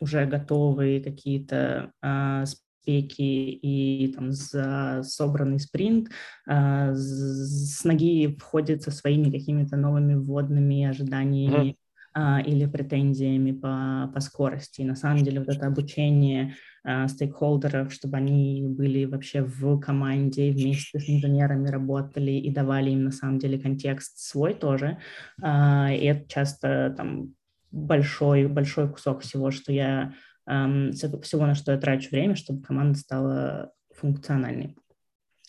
уже готовые какие-то э, спеки и там за собранный спринт э, с ноги входит со своими какими-то новыми вводными ожиданиями а, или претензиями по, по скорости. И на самом деле вот это обучение а, стейкхолдеров, чтобы они были вообще в команде, вместе с инженерами работали и давали им на самом деле контекст свой тоже. А, и это часто там большой, большой кусок всего, что я всего, на что я трачу время, чтобы команда стала функциональной.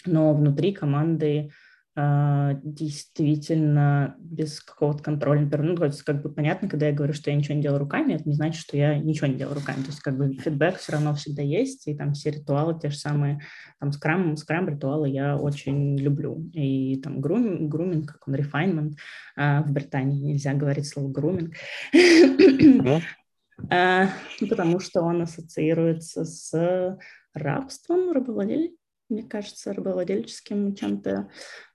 Но внутри команды действительно без какого-то контроля. Ну, то есть как бы понятно, когда я говорю, что я ничего не делаю руками, это не значит, что я ничего не делаю руками. То есть как бы фидбэк все равно всегда есть, и там все ритуалы те же самые, там скрам, скрам ритуалы я очень люблю. И там груминг, груминг как он, refinement, а, в Британии нельзя говорить слово груминг. А, потому что он ассоциируется с рабством, рабовладельством мне кажется, рабовладельческим чем-то.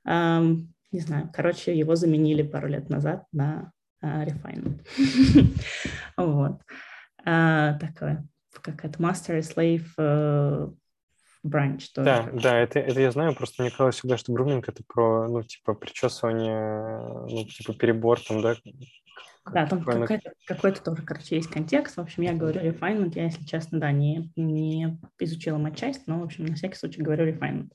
Не знаю, короче, его заменили пару лет назад на uh, Refinement. вот. Uh, такое, как это, Master Slave uh, бранч тоже. Да, да, это, это я знаю, просто мне казалось всегда, что груминг это про, ну, типа, причесывание, ну, типа, перебор там, да, да, там какой-то, какой-то тоже, короче, есть контекст. В общем, я говорю refinement, я, если честно, да, не, не изучила матчасть, но, в общем, на всякий случай говорю refinement.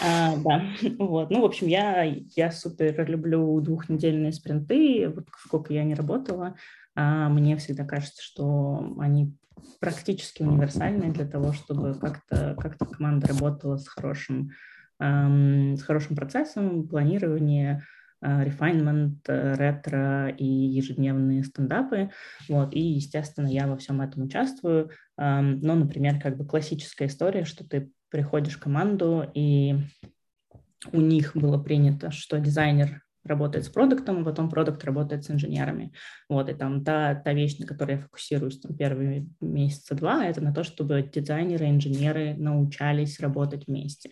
А, да, вот. Ну, в общем, я, я супер люблю двухнедельные спринты. Вот сколько я не работала, а, мне всегда кажется, что они практически универсальны для того, чтобы как-то как команда работала с хорошим, эм, с хорошим процессом планирования, refinement, э, ретро и ежедневные стендапы. Вот, и, естественно, я во всем этом участвую. Но, например, как бы классическая история, что ты приходишь в команду, и у них было принято, что дизайнер работает с продуктом, а потом продукт работает с инженерами. Вот, и там та, та вещь, на которой я фокусируюсь там, первые месяца два, это на то, чтобы дизайнеры, инженеры научались работать вместе.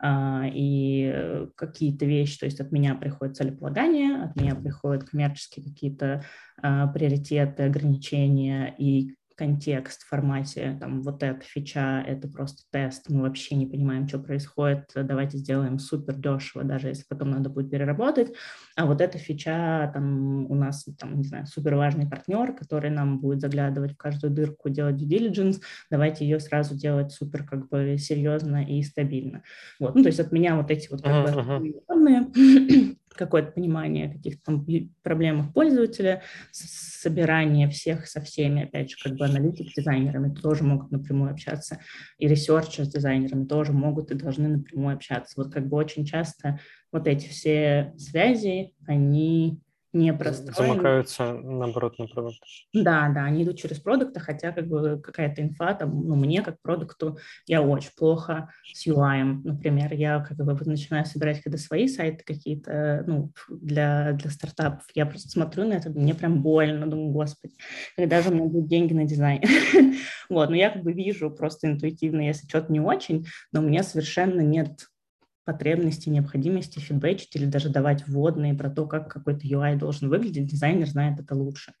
И э, какие-то вещи, то есть от меня приходит целеполагание, от меня приходят коммерческие какие-то а, приоритеты, ограничения, и контекст в формате, там, вот эта фича, это просто тест, мы вообще не понимаем, что происходит, давайте сделаем супер дешево, даже если потом надо будет переработать, а вот эта фича, там, у нас, там, не знаю, супер важный партнер, который нам будет заглядывать в каждую дырку, делать due diligence, давайте ее сразу делать супер, как бы, серьезно и стабильно. Вот, ну, то есть от меня вот эти вот, как uh-huh, бы, uh-huh какое-то понимание каких-то там проблемах пользователя, собирание всех со всеми, опять же, как бы аналитик с дизайнерами тоже могут напрямую общаться, и researcher с дизайнерами тоже могут и должны напрямую общаться. Вот как бы очень часто вот эти все связи, они не простроены. Замыкаются, наоборот, на продукт. Да, да, они идут через продукты, хотя как бы какая-то инфа, там, ну, мне как продукту, я очень плохо с UI, например, я как бы начинаю собирать когда свои сайты какие-то, ну, для, для стартапов, я просто смотрю на это, мне прям больно, думаю, господи, когда же у меня будут деньги на дизайн? Вот, но я как бы вижу просто интуитивно, если что-то не очень, но у меня совершенно нет потребности, необходимости фидбэчить или даже давать вводные про то, как какой-то UI должен выглядеть, дизайнер знает это лучше.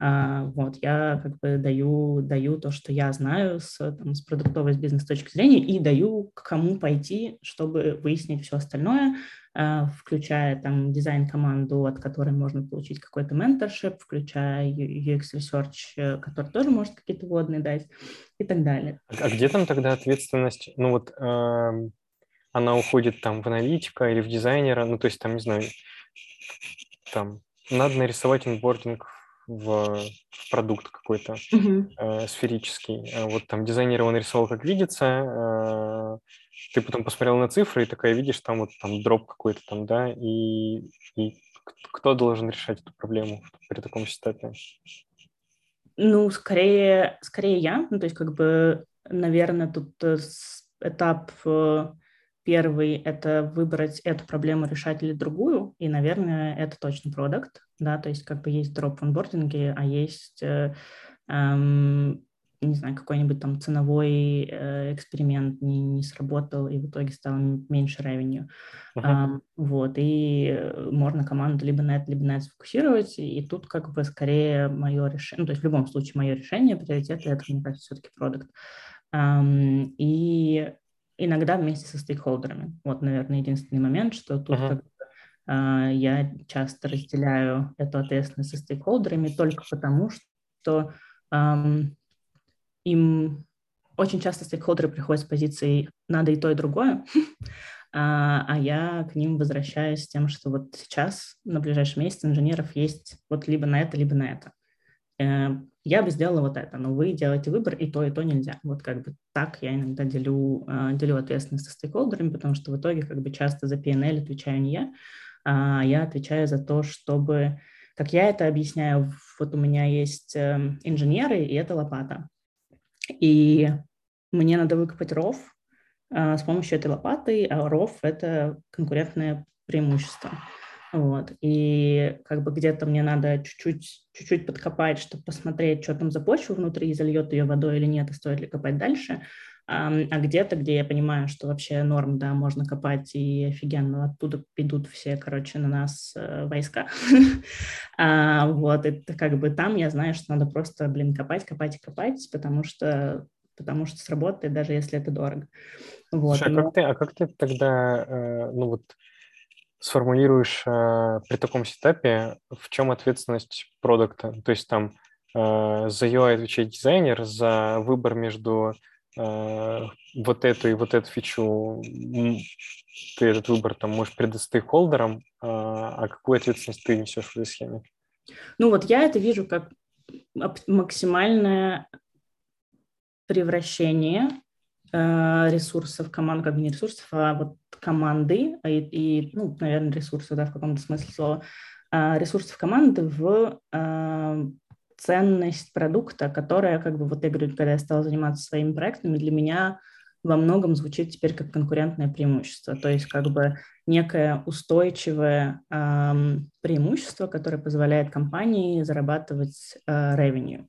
А, вот, я как бы даю, даю то, что я знаю с, там, с продуктовой, с бизнес точки зрения, и даю к кому пойти, чтобы выяснить все остальное, а, включая там дизайн-команду, от которой можно получить какой-то менторшип, включая UX Research, э, который тоже может какие-то вводные дать и так далее. А где там тогда ответственность? Ну вот э она уходит там в аналитика или в дизайнера, ну, то есть там, не знаю, там надо нарисовать инбординг в, продукт какой-то mm-hmm. э, сферический. А вот там дизайнер его нарисовал, как видится, э, ты потом посмотрел на цифры и такая видишь, там вот там дроп какой-то там, да, и, и кто должен решать эту проблему при таком сетапе? Ну, скорее, скорее я. Ну, то есть, как бы, наверное, тут э, этап э, первый — это выбрать эту проблему, решать или другую, и, наверное, это точно продукт, да, то есть как бы есть дроп в онбординге, а есть э, эм, не знаю, какой-нибудь там ценовой э, эксперимент не, не сработал, и в итоге стало меньше revenue. Uh-huh. Um, вот, и можно команду либо на это, либо на это сфокусировать, и тут как бы скорее мое решение, ну, то есть в любом случае мое решение, приоритет это, мне кажется, все-таки продукт. Um, и иногда вместе со стейкхолдерами. Вот, наверное, единственный момент, что тут uh-huh. как uh, я часто разделяю эту ответственность со стейкхолдерами только потому, что um, им очень часто стейкхолдеры приходят с позиции «надо и то, и другое», а, а я к ним возвращаюсь с тем, что вот сейчас, на ближайший месяц инженеров есть вот либо на это, либо на это. Э, я бы сделала вот это, но вы делаете выбор, и то, и то нельзя. Вот как бы так я иногда делю, а, делю ответственность со стейкхолдерами, потому что в итоге как бы часто за PNL отвечаю не я, а я отвечаю за то, чтобы, как я это объясняю, вот у меня есть эм, инженеры, и это лопата. И мне надо выкопать ров а, с помощью этой лопаты, а ров – это конкурентное преимущество. Вот. И как бы где-то мне надо чуть-чуть, чуть-чуть подкопать, чтобы посмотреть, что там за почва внутри, зальет ее водой или нет, и стоит ли копать дальше. А, а где-то, где я понимаю, что вообще норм, да, можно копать и офигенно, оттуда идут все, короче, на нас э, войска. а, вот, это как бы там я знаю, что надо просто, блин, копать, копать и копать, потому что потому что сработает, даже если это дорого. Вот. Слушай, а, как ты, а как ты тогда, э, ну вот, сформулируешь э, при таком сетапе, в чем ответственность продукта? То есть там э, за UI отвечает дизайнер, за выбор между э, вот эту и вот эту фичу ты этот выбор там можешь предать стейкхолдерам, э, а какую ответственность ты несешь в этой схеме? Ну вот я это вижу как максимальное превращение ресурсов команд, как бы не ресурсов, а вот команды и, и ну, наверное, ресурсы, да, в каком-то смысле слова, э, ресурсов команды в э, ценность продукта, которая, как бы, вот я говорю, когда я стала заниматься своими проектами, для меня во многом звучит теперь как конкурентное преимущество, то есть как бы некое устойчивое эм, преимущество, которое позволяет компании зарабатывать э, revenue.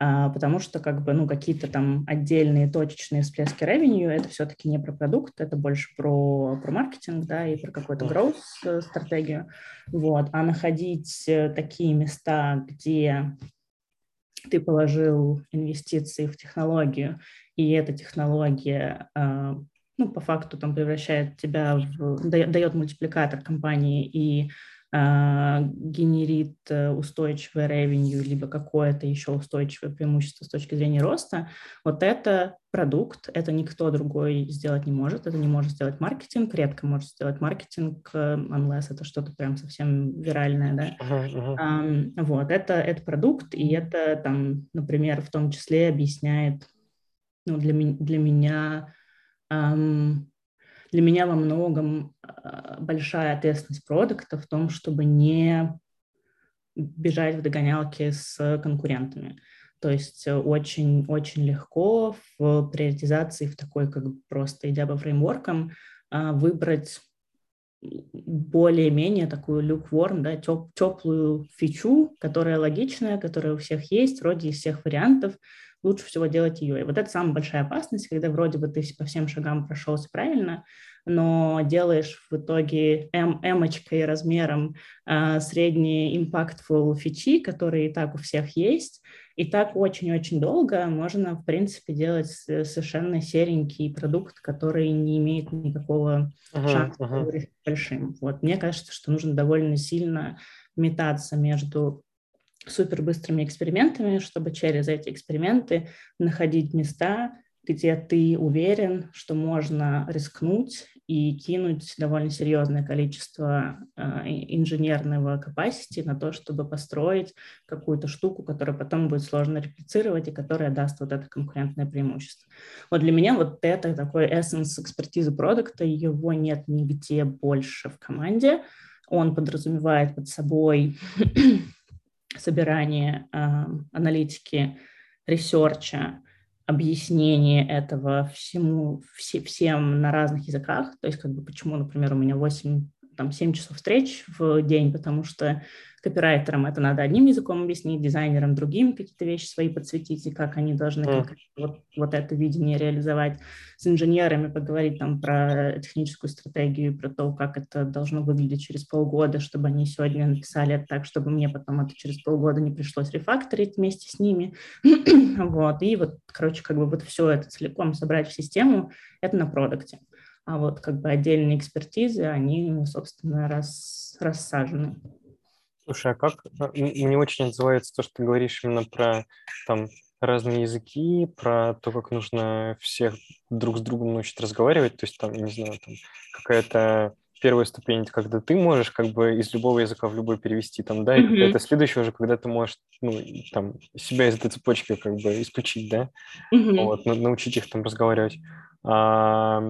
А, потому что как бы, ну, какие-то там отдельные точечные всплески revenue, это все-таки не про продукт, это больше про, про маркетинг, да, и про какую-то growth стратегию, вот, а находить э, такие места, где ты положил инвестиции в технологию, и эта технология, а, ну, по факту там превращает тебя в, дает мультипликатор компании и генерит э, устойчивое revenue, либо какое-то еще устойчивое преимущество с точки зрения роста, вот это продукт, это никто другой сделать не может, это не может сделать маркетинг, редко может сделать маркетинг, э, unless это что-то прям совсем виральное, да. Uh-huh, uh-huh. Um, вот, это, это продукт, и это там, например, в том числе объясняет, ну, для, для меня um, для меня во многом а, большая ответственность продукта в том, чтобы не бежать в догонялки с конкурентами. То есть очень-очень легко в приоритизации, в такой как просто идя по фреймворкам, а, выбрать более-менее такую lukewarm, да, теп, теплую фичу, которая логичная, которая у всех есть, вроде из всех вариантов, лучше всего делать ее. И вот это самая большая опасность, когда вроде бы ты по всем шагам прошелся правильно, но делаешь в итоге м эмочкой размером э, средние impactful фичи, которые и так у всех есть, и так очень-очень долго можно, в принципе, делать совершенно серенький продукт, который не имеет никакого uh-huh, шанса быть большим. Вот. Мне кажется, что нужно довольно сильно метаться между супер быстрыми экспериментами, чтобы через эти эксперименты находить места, где ты уверен, что можно рискнуть и кинуть довольно серьезное количество э, инженерного capacity на то, чтобы построить какую-то штуку, которую потом будет сложно реплицировать и которая даст вот это конкурентное преимущество. Вот для меня вот это такой essence экспертизы продукта, его нет нигде больше в команде, Он подразумевает под собой собирание э, аналитики, research а, объяснение этого всему, все, всем на разных языках. То есть, как бы, почему, например, у меня 8 там 7 часов встреч в день, потому что копирайтерам это надо одним языком объяснить, дизайнерам другим какие-то вещи свои подсветить, и как они должны mm. вот, вот это видение реализовать. С инженерами поговорить там про техническую стратегию, про то, как это должно выглядеть через полгода, чтобы они сегодня написали это так, чтобы мне потом это через полгода не пришлось рефакторить вместе с ними. вот, и вот, короче, как бы вот все это целиком собрать в систему, это на продукте а вот как бы отдельные экспертизы, они, собственно, рас, рассажены. Слушай, а как а, мне очень отзывается то, что ты говоришь именно про там разные языки, про то, как нужно всех друг с другом научить разговаривать, то есть там, не знаю, там какая-то первая ступень, когда ты можешь как бы из любого языка в любой перевести, там, да, mm-hmm. это следующее уже, когда ты можешь, ну, там, себя из этой цепочки как бы исключить, да, mm-hmm. вот, научить их там разговаривать. А,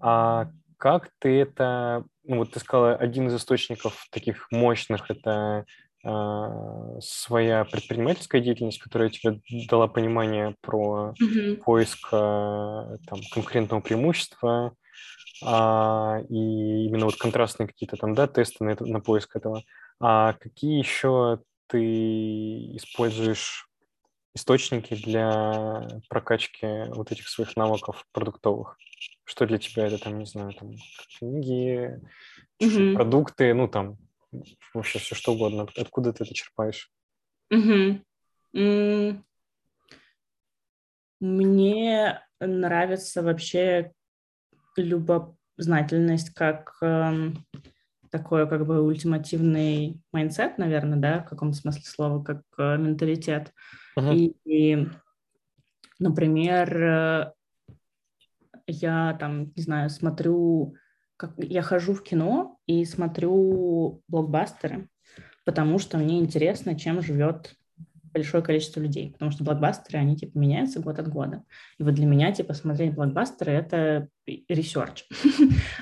а как ты это, ну вот ты сказала, один из источников таких мощных это э, своя предпринимательская деятельность, которая тебе дала понимание про mm-hmm. поиск э, там, конкурентного преимущества, а, и именно вот контрастные какие-то там, да, тесты на, это, на поиск этого. А какие еще ты используешь источники для прокачки вот этих своих навыков продуктовых? Что для тебя это, там, не знаю, там, книги, mm-hmm. продукты, ну, там, вообще все что угодно. Откуда ты это черпаешь? Mm. Мне нравится вообще любознательность как э, такой как бы ультимативный mindset, наверное, да, в каком-то смысле слова, как э, менталитет. Uh-huh. И, и, например, э, я там, не знаю, смотрю, как я хожу в кино и смотрю блокбастеры, потому что мне интересно, чем живет большое количество людей, потому что блокбастеры, они типа меняются год от года. И вот для меня типа смотреть блокбастеры — это research.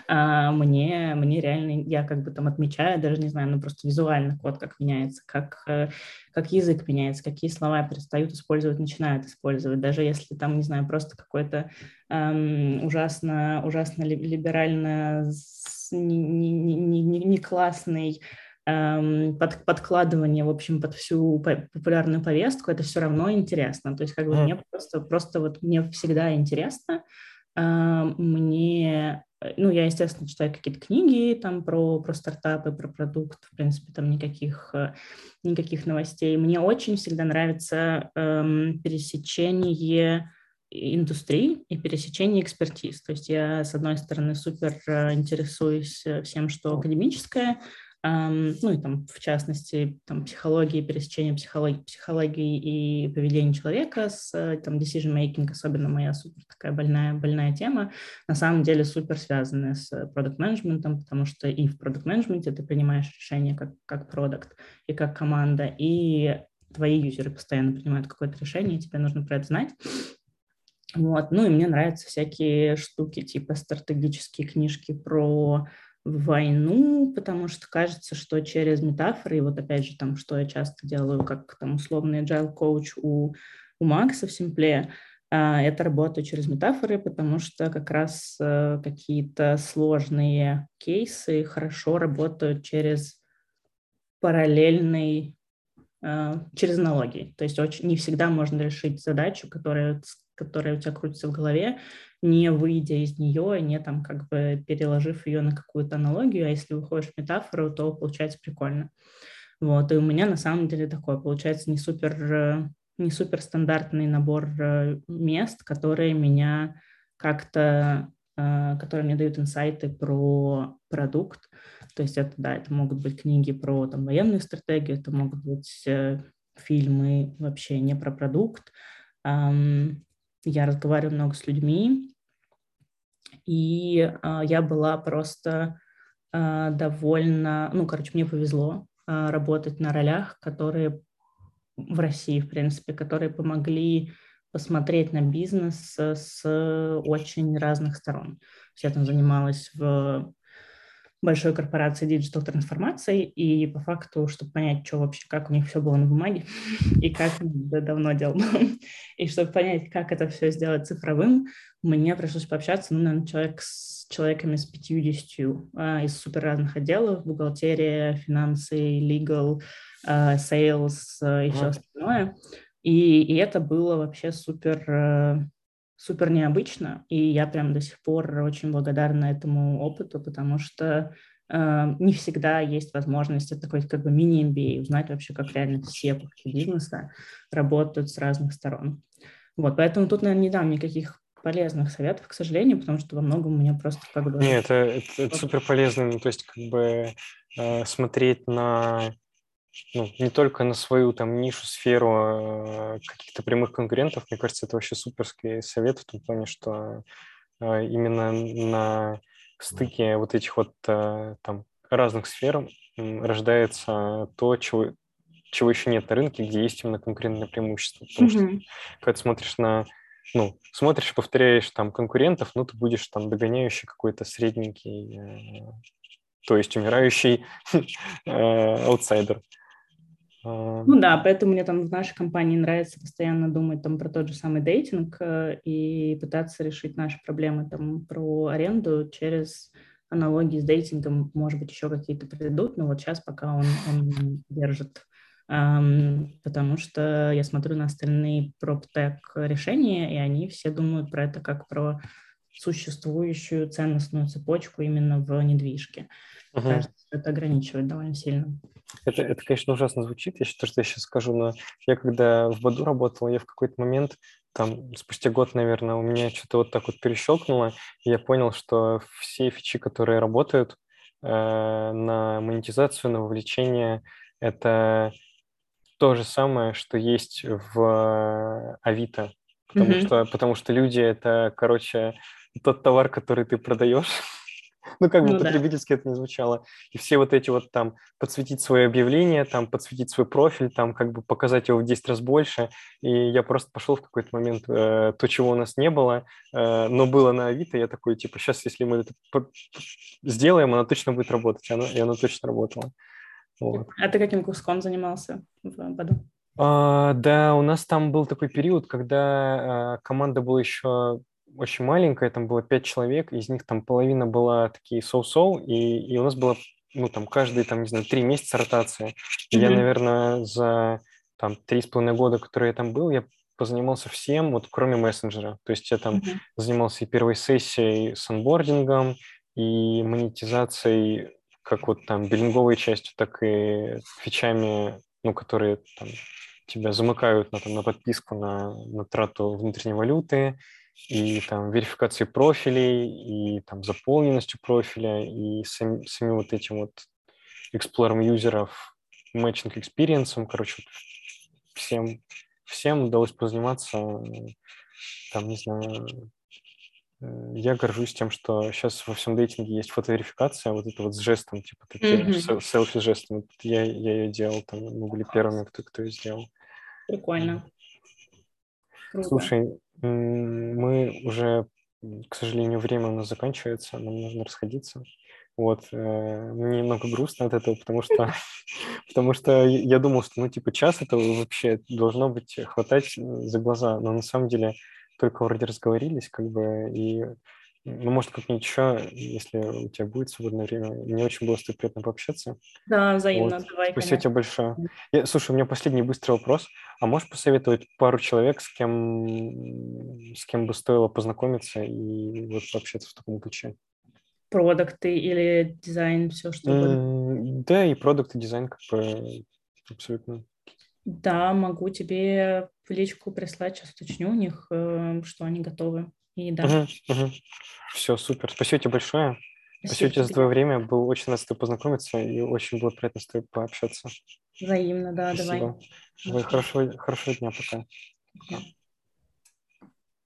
А мне, мне реально, я как бы там отмечаю, даже не знаю, ну просто визуально код как меняется, как, э, как язык меняется, какие слова перестают использовать, начинают использовать. Даже если там, не знаю, просто какой-то эм, ужасно, ужасно либерально не, не, не, не, не классный под, подкладывание, в общем, под всю популярную повестку, это все равно интересно. То есть как бы м. мне просто, просто вот мне всегда интересно, эм, мне, э, ну, я, естественно, читаю какие-то книги там про, про стартапы, про продукт, в принципе, там никаких, э, никаких новостей. Мне очень всегда нравится эм, пересечение индустрии и пересечение экспертиз. То есть я, с одной стороны, супер э, интересуюсь всем, что академическое, ну и там, в частности, там, психологии, пересечение психологии, психологии и поведения человека с там, decision making, особенно моя супер такая больная, больная тема, на самом деле супер связанная с продукт менеджментом потому что и в продукт менеджменте ты принимаешь решение как, как продукт и как команда, и твои юзеры постоянно принимают какое-то решение, и тебе нужно про это знать. Вот. Ну и мне нравятся всякие штуки, типа стратегические книжки про войну, потому что кажется, что через метафоры, и вот опять же там, что я часто делаю, как там условный agile коуч у, у Макса в Симпле, а, это работаю через метафоры, потому что как раз э, какие-то сложные кейсы хорошо работают через параллельный, через аналогии. То есть очень, не всегда можно решить задачу, которая, которая у тебя крутится в голове, не выйдя из нее, не там как бы переложив ее на какую-то аналогию, а если выходишь в метафору, то получается прикольно. Вот, и у меня на самом деле такое получается не супер, не супер стандартный набор э, мест, которые меня как-то, э, которые мне дают инсайты про продукт. То есть это, да, это могут быть книги про там, военную стратегию, это могут быть э, фильмы вообще не про продукт. Я разговариваю много с людьми, и э, я была просто э, довольно, ну, короче, мне повезло э, работать на ролях, которые в России, в принципе, которые помогли посмотреть на бизнес с очень разных сторон. Я там занималась в большой корпорации диджитал-трансформации, и по факту, чтобы понять, что вообще, как у них все было на бумаге, и как да, давно делал, и чтобы понять, как это все сделать цифровым, мне пришлось пообщаться, ну, наверное, человек с человеками с 50 а, из супер разных отделов, бухгалтерия, финансы, legal, а, sales а, и все остальное. И, и это было вообще супер э, супер необычно, и я прям до сих пор очень благодарна этому опыту, потому что э, не всегда есть возможность, это такой как бы мини-MBA, узнать вообще, как реально все пункты бизнеса работают с разных сторон. Вот, поэтому тут, наверное, не дам никаких полезных советов, к сожалению, потому что во многом у меня просто как бы... Нет, это, это, это супер полезно, ну, то есть как бы э, смотреть на ну, не только на свою там нишу, сферу а, каких-то прямых конкурентов. Мне кажется, это вообще суперский совет в том плане, что а, именно на стыке вот этих вот а, там разных сфер рождается то, чего, чего еще нет на рынке, где есть именно конкурентное преимущество. Потому mm-hmm. что когда ты смотришь на ну, смотришь, повторяешь там конкурентов, ну, ты будешь там догоняющий какой-то средненький, э, то есть умирающий э, аутсайдер. Ну да, поэтому мне там в нашей компании нравится постоянно думать там про тот же самый дейтинг э, и пытаться решить наши проблемы там про аренду через аналогии с дейтингом, может быть, еще какие-то придут, но вот сейчас пока он, он держит. Um, потому что я смотрю на остальные проптек решения, и они все думают про это как про существующую ценностную цепочку именно в недвижке. Uh-huh. Это ограничивает довольно сильно. Это, это, конечно, ужасно звучит, я считаю, что я сейчас скажу, но я когда в Баду работал, я в какой-то момент, там, спустя год, наверное, у меня что-то вот так вот перещелкнуло, и я понял, что все фичи, которые работают э, на монетизацию, на вовлечение, это то же самое, что есть в Авито, потому, mm-hmm. что, потому что люди — это, короче, тот товар, который ты продаешь, ну, как бы ну, потребительски да. это не звучало. И все вот эти вот там подсветить свое объявление, там подсветить свой профиль, там как бы показать его в 10 раз больше. И я просто пошел в какой-то момент э, то, чего у нас не было, э, но было на Авито. Я такой, типа, сейчас, если мы это сделаем, оно точно будет работать. И оно, и оно точно работало. Вот. А ты каким куском занимался в году? А, да, у нас там был такой период, когда а, команда была еще очень маленькая, там было пять человек, из них там половина была такие соу-соу, и, и у нас было, ну, там, каждые, там, не знаю, три месяца ротация. Mm-hmm. я, наверное, за там три с половиной года, которые я там был, я позанимался всем, вот кроме мессенджера. То есть я там mm-hmm. занимался и первой сессией с анбордингом, и монетизацией, как вот там биллинговой частью, так и фичами, ну, которые там тебя замыкают на, там, на подписку на, на трату внутренней валюты, и там верификации профилей, и там заполненностью профиля, и сам, самим вот этим вот эксплором юзеров, matching experience ом, короче, всем, всем удалось позаниматься, там, не знаю, я горжусь тем, что сейчас во всем dating е есть фотоверификация, вот это вот с жестом, типа такие mm-hmm. селфи жестом. Я, я ее делал, там мы были первыми, кто, кто ее сделал. Прикольно. Круто. Слушай, мы уже, к сожалению, время у нас заканчивается, нам нужно расходиться. Вот, э, мне немного грустно от этого, потому что, потому что я думал, что, ну, типа, час этого вообще должно быть хватать за глаза, но на самом деле только вроде разговорились, как бы, и ну, может, как-нибудь еще, если у тебя будет свободное время. Мне очень было с тобой приятно пообщаться. Да, взаимно. Вот. Давай, Спасибо тебе большое. Я, слушай, у меня последний быстрый вопрос. А можешь посоветовать пару человек, с кем, с кем бы стоило познакомиться и вот пообщаться в таком ключе? Продукты или дизайн, все что угодно? Да, и продукты, дизайн как бы абсолютно. Да, могу тебе в личку прислать, сейчас уточню у них, э, что они готовы. И да. Угу, угу. Все, супер. Спасибо тебе большое. Спасибо, Спасибо тебе за твое время. Был очень рад с тобой познакомиться и очень было приятно с тобой пообщаться. Взаимно, да, Спасибо. давай. Хорошего, хорошего дня, пока. Yeah.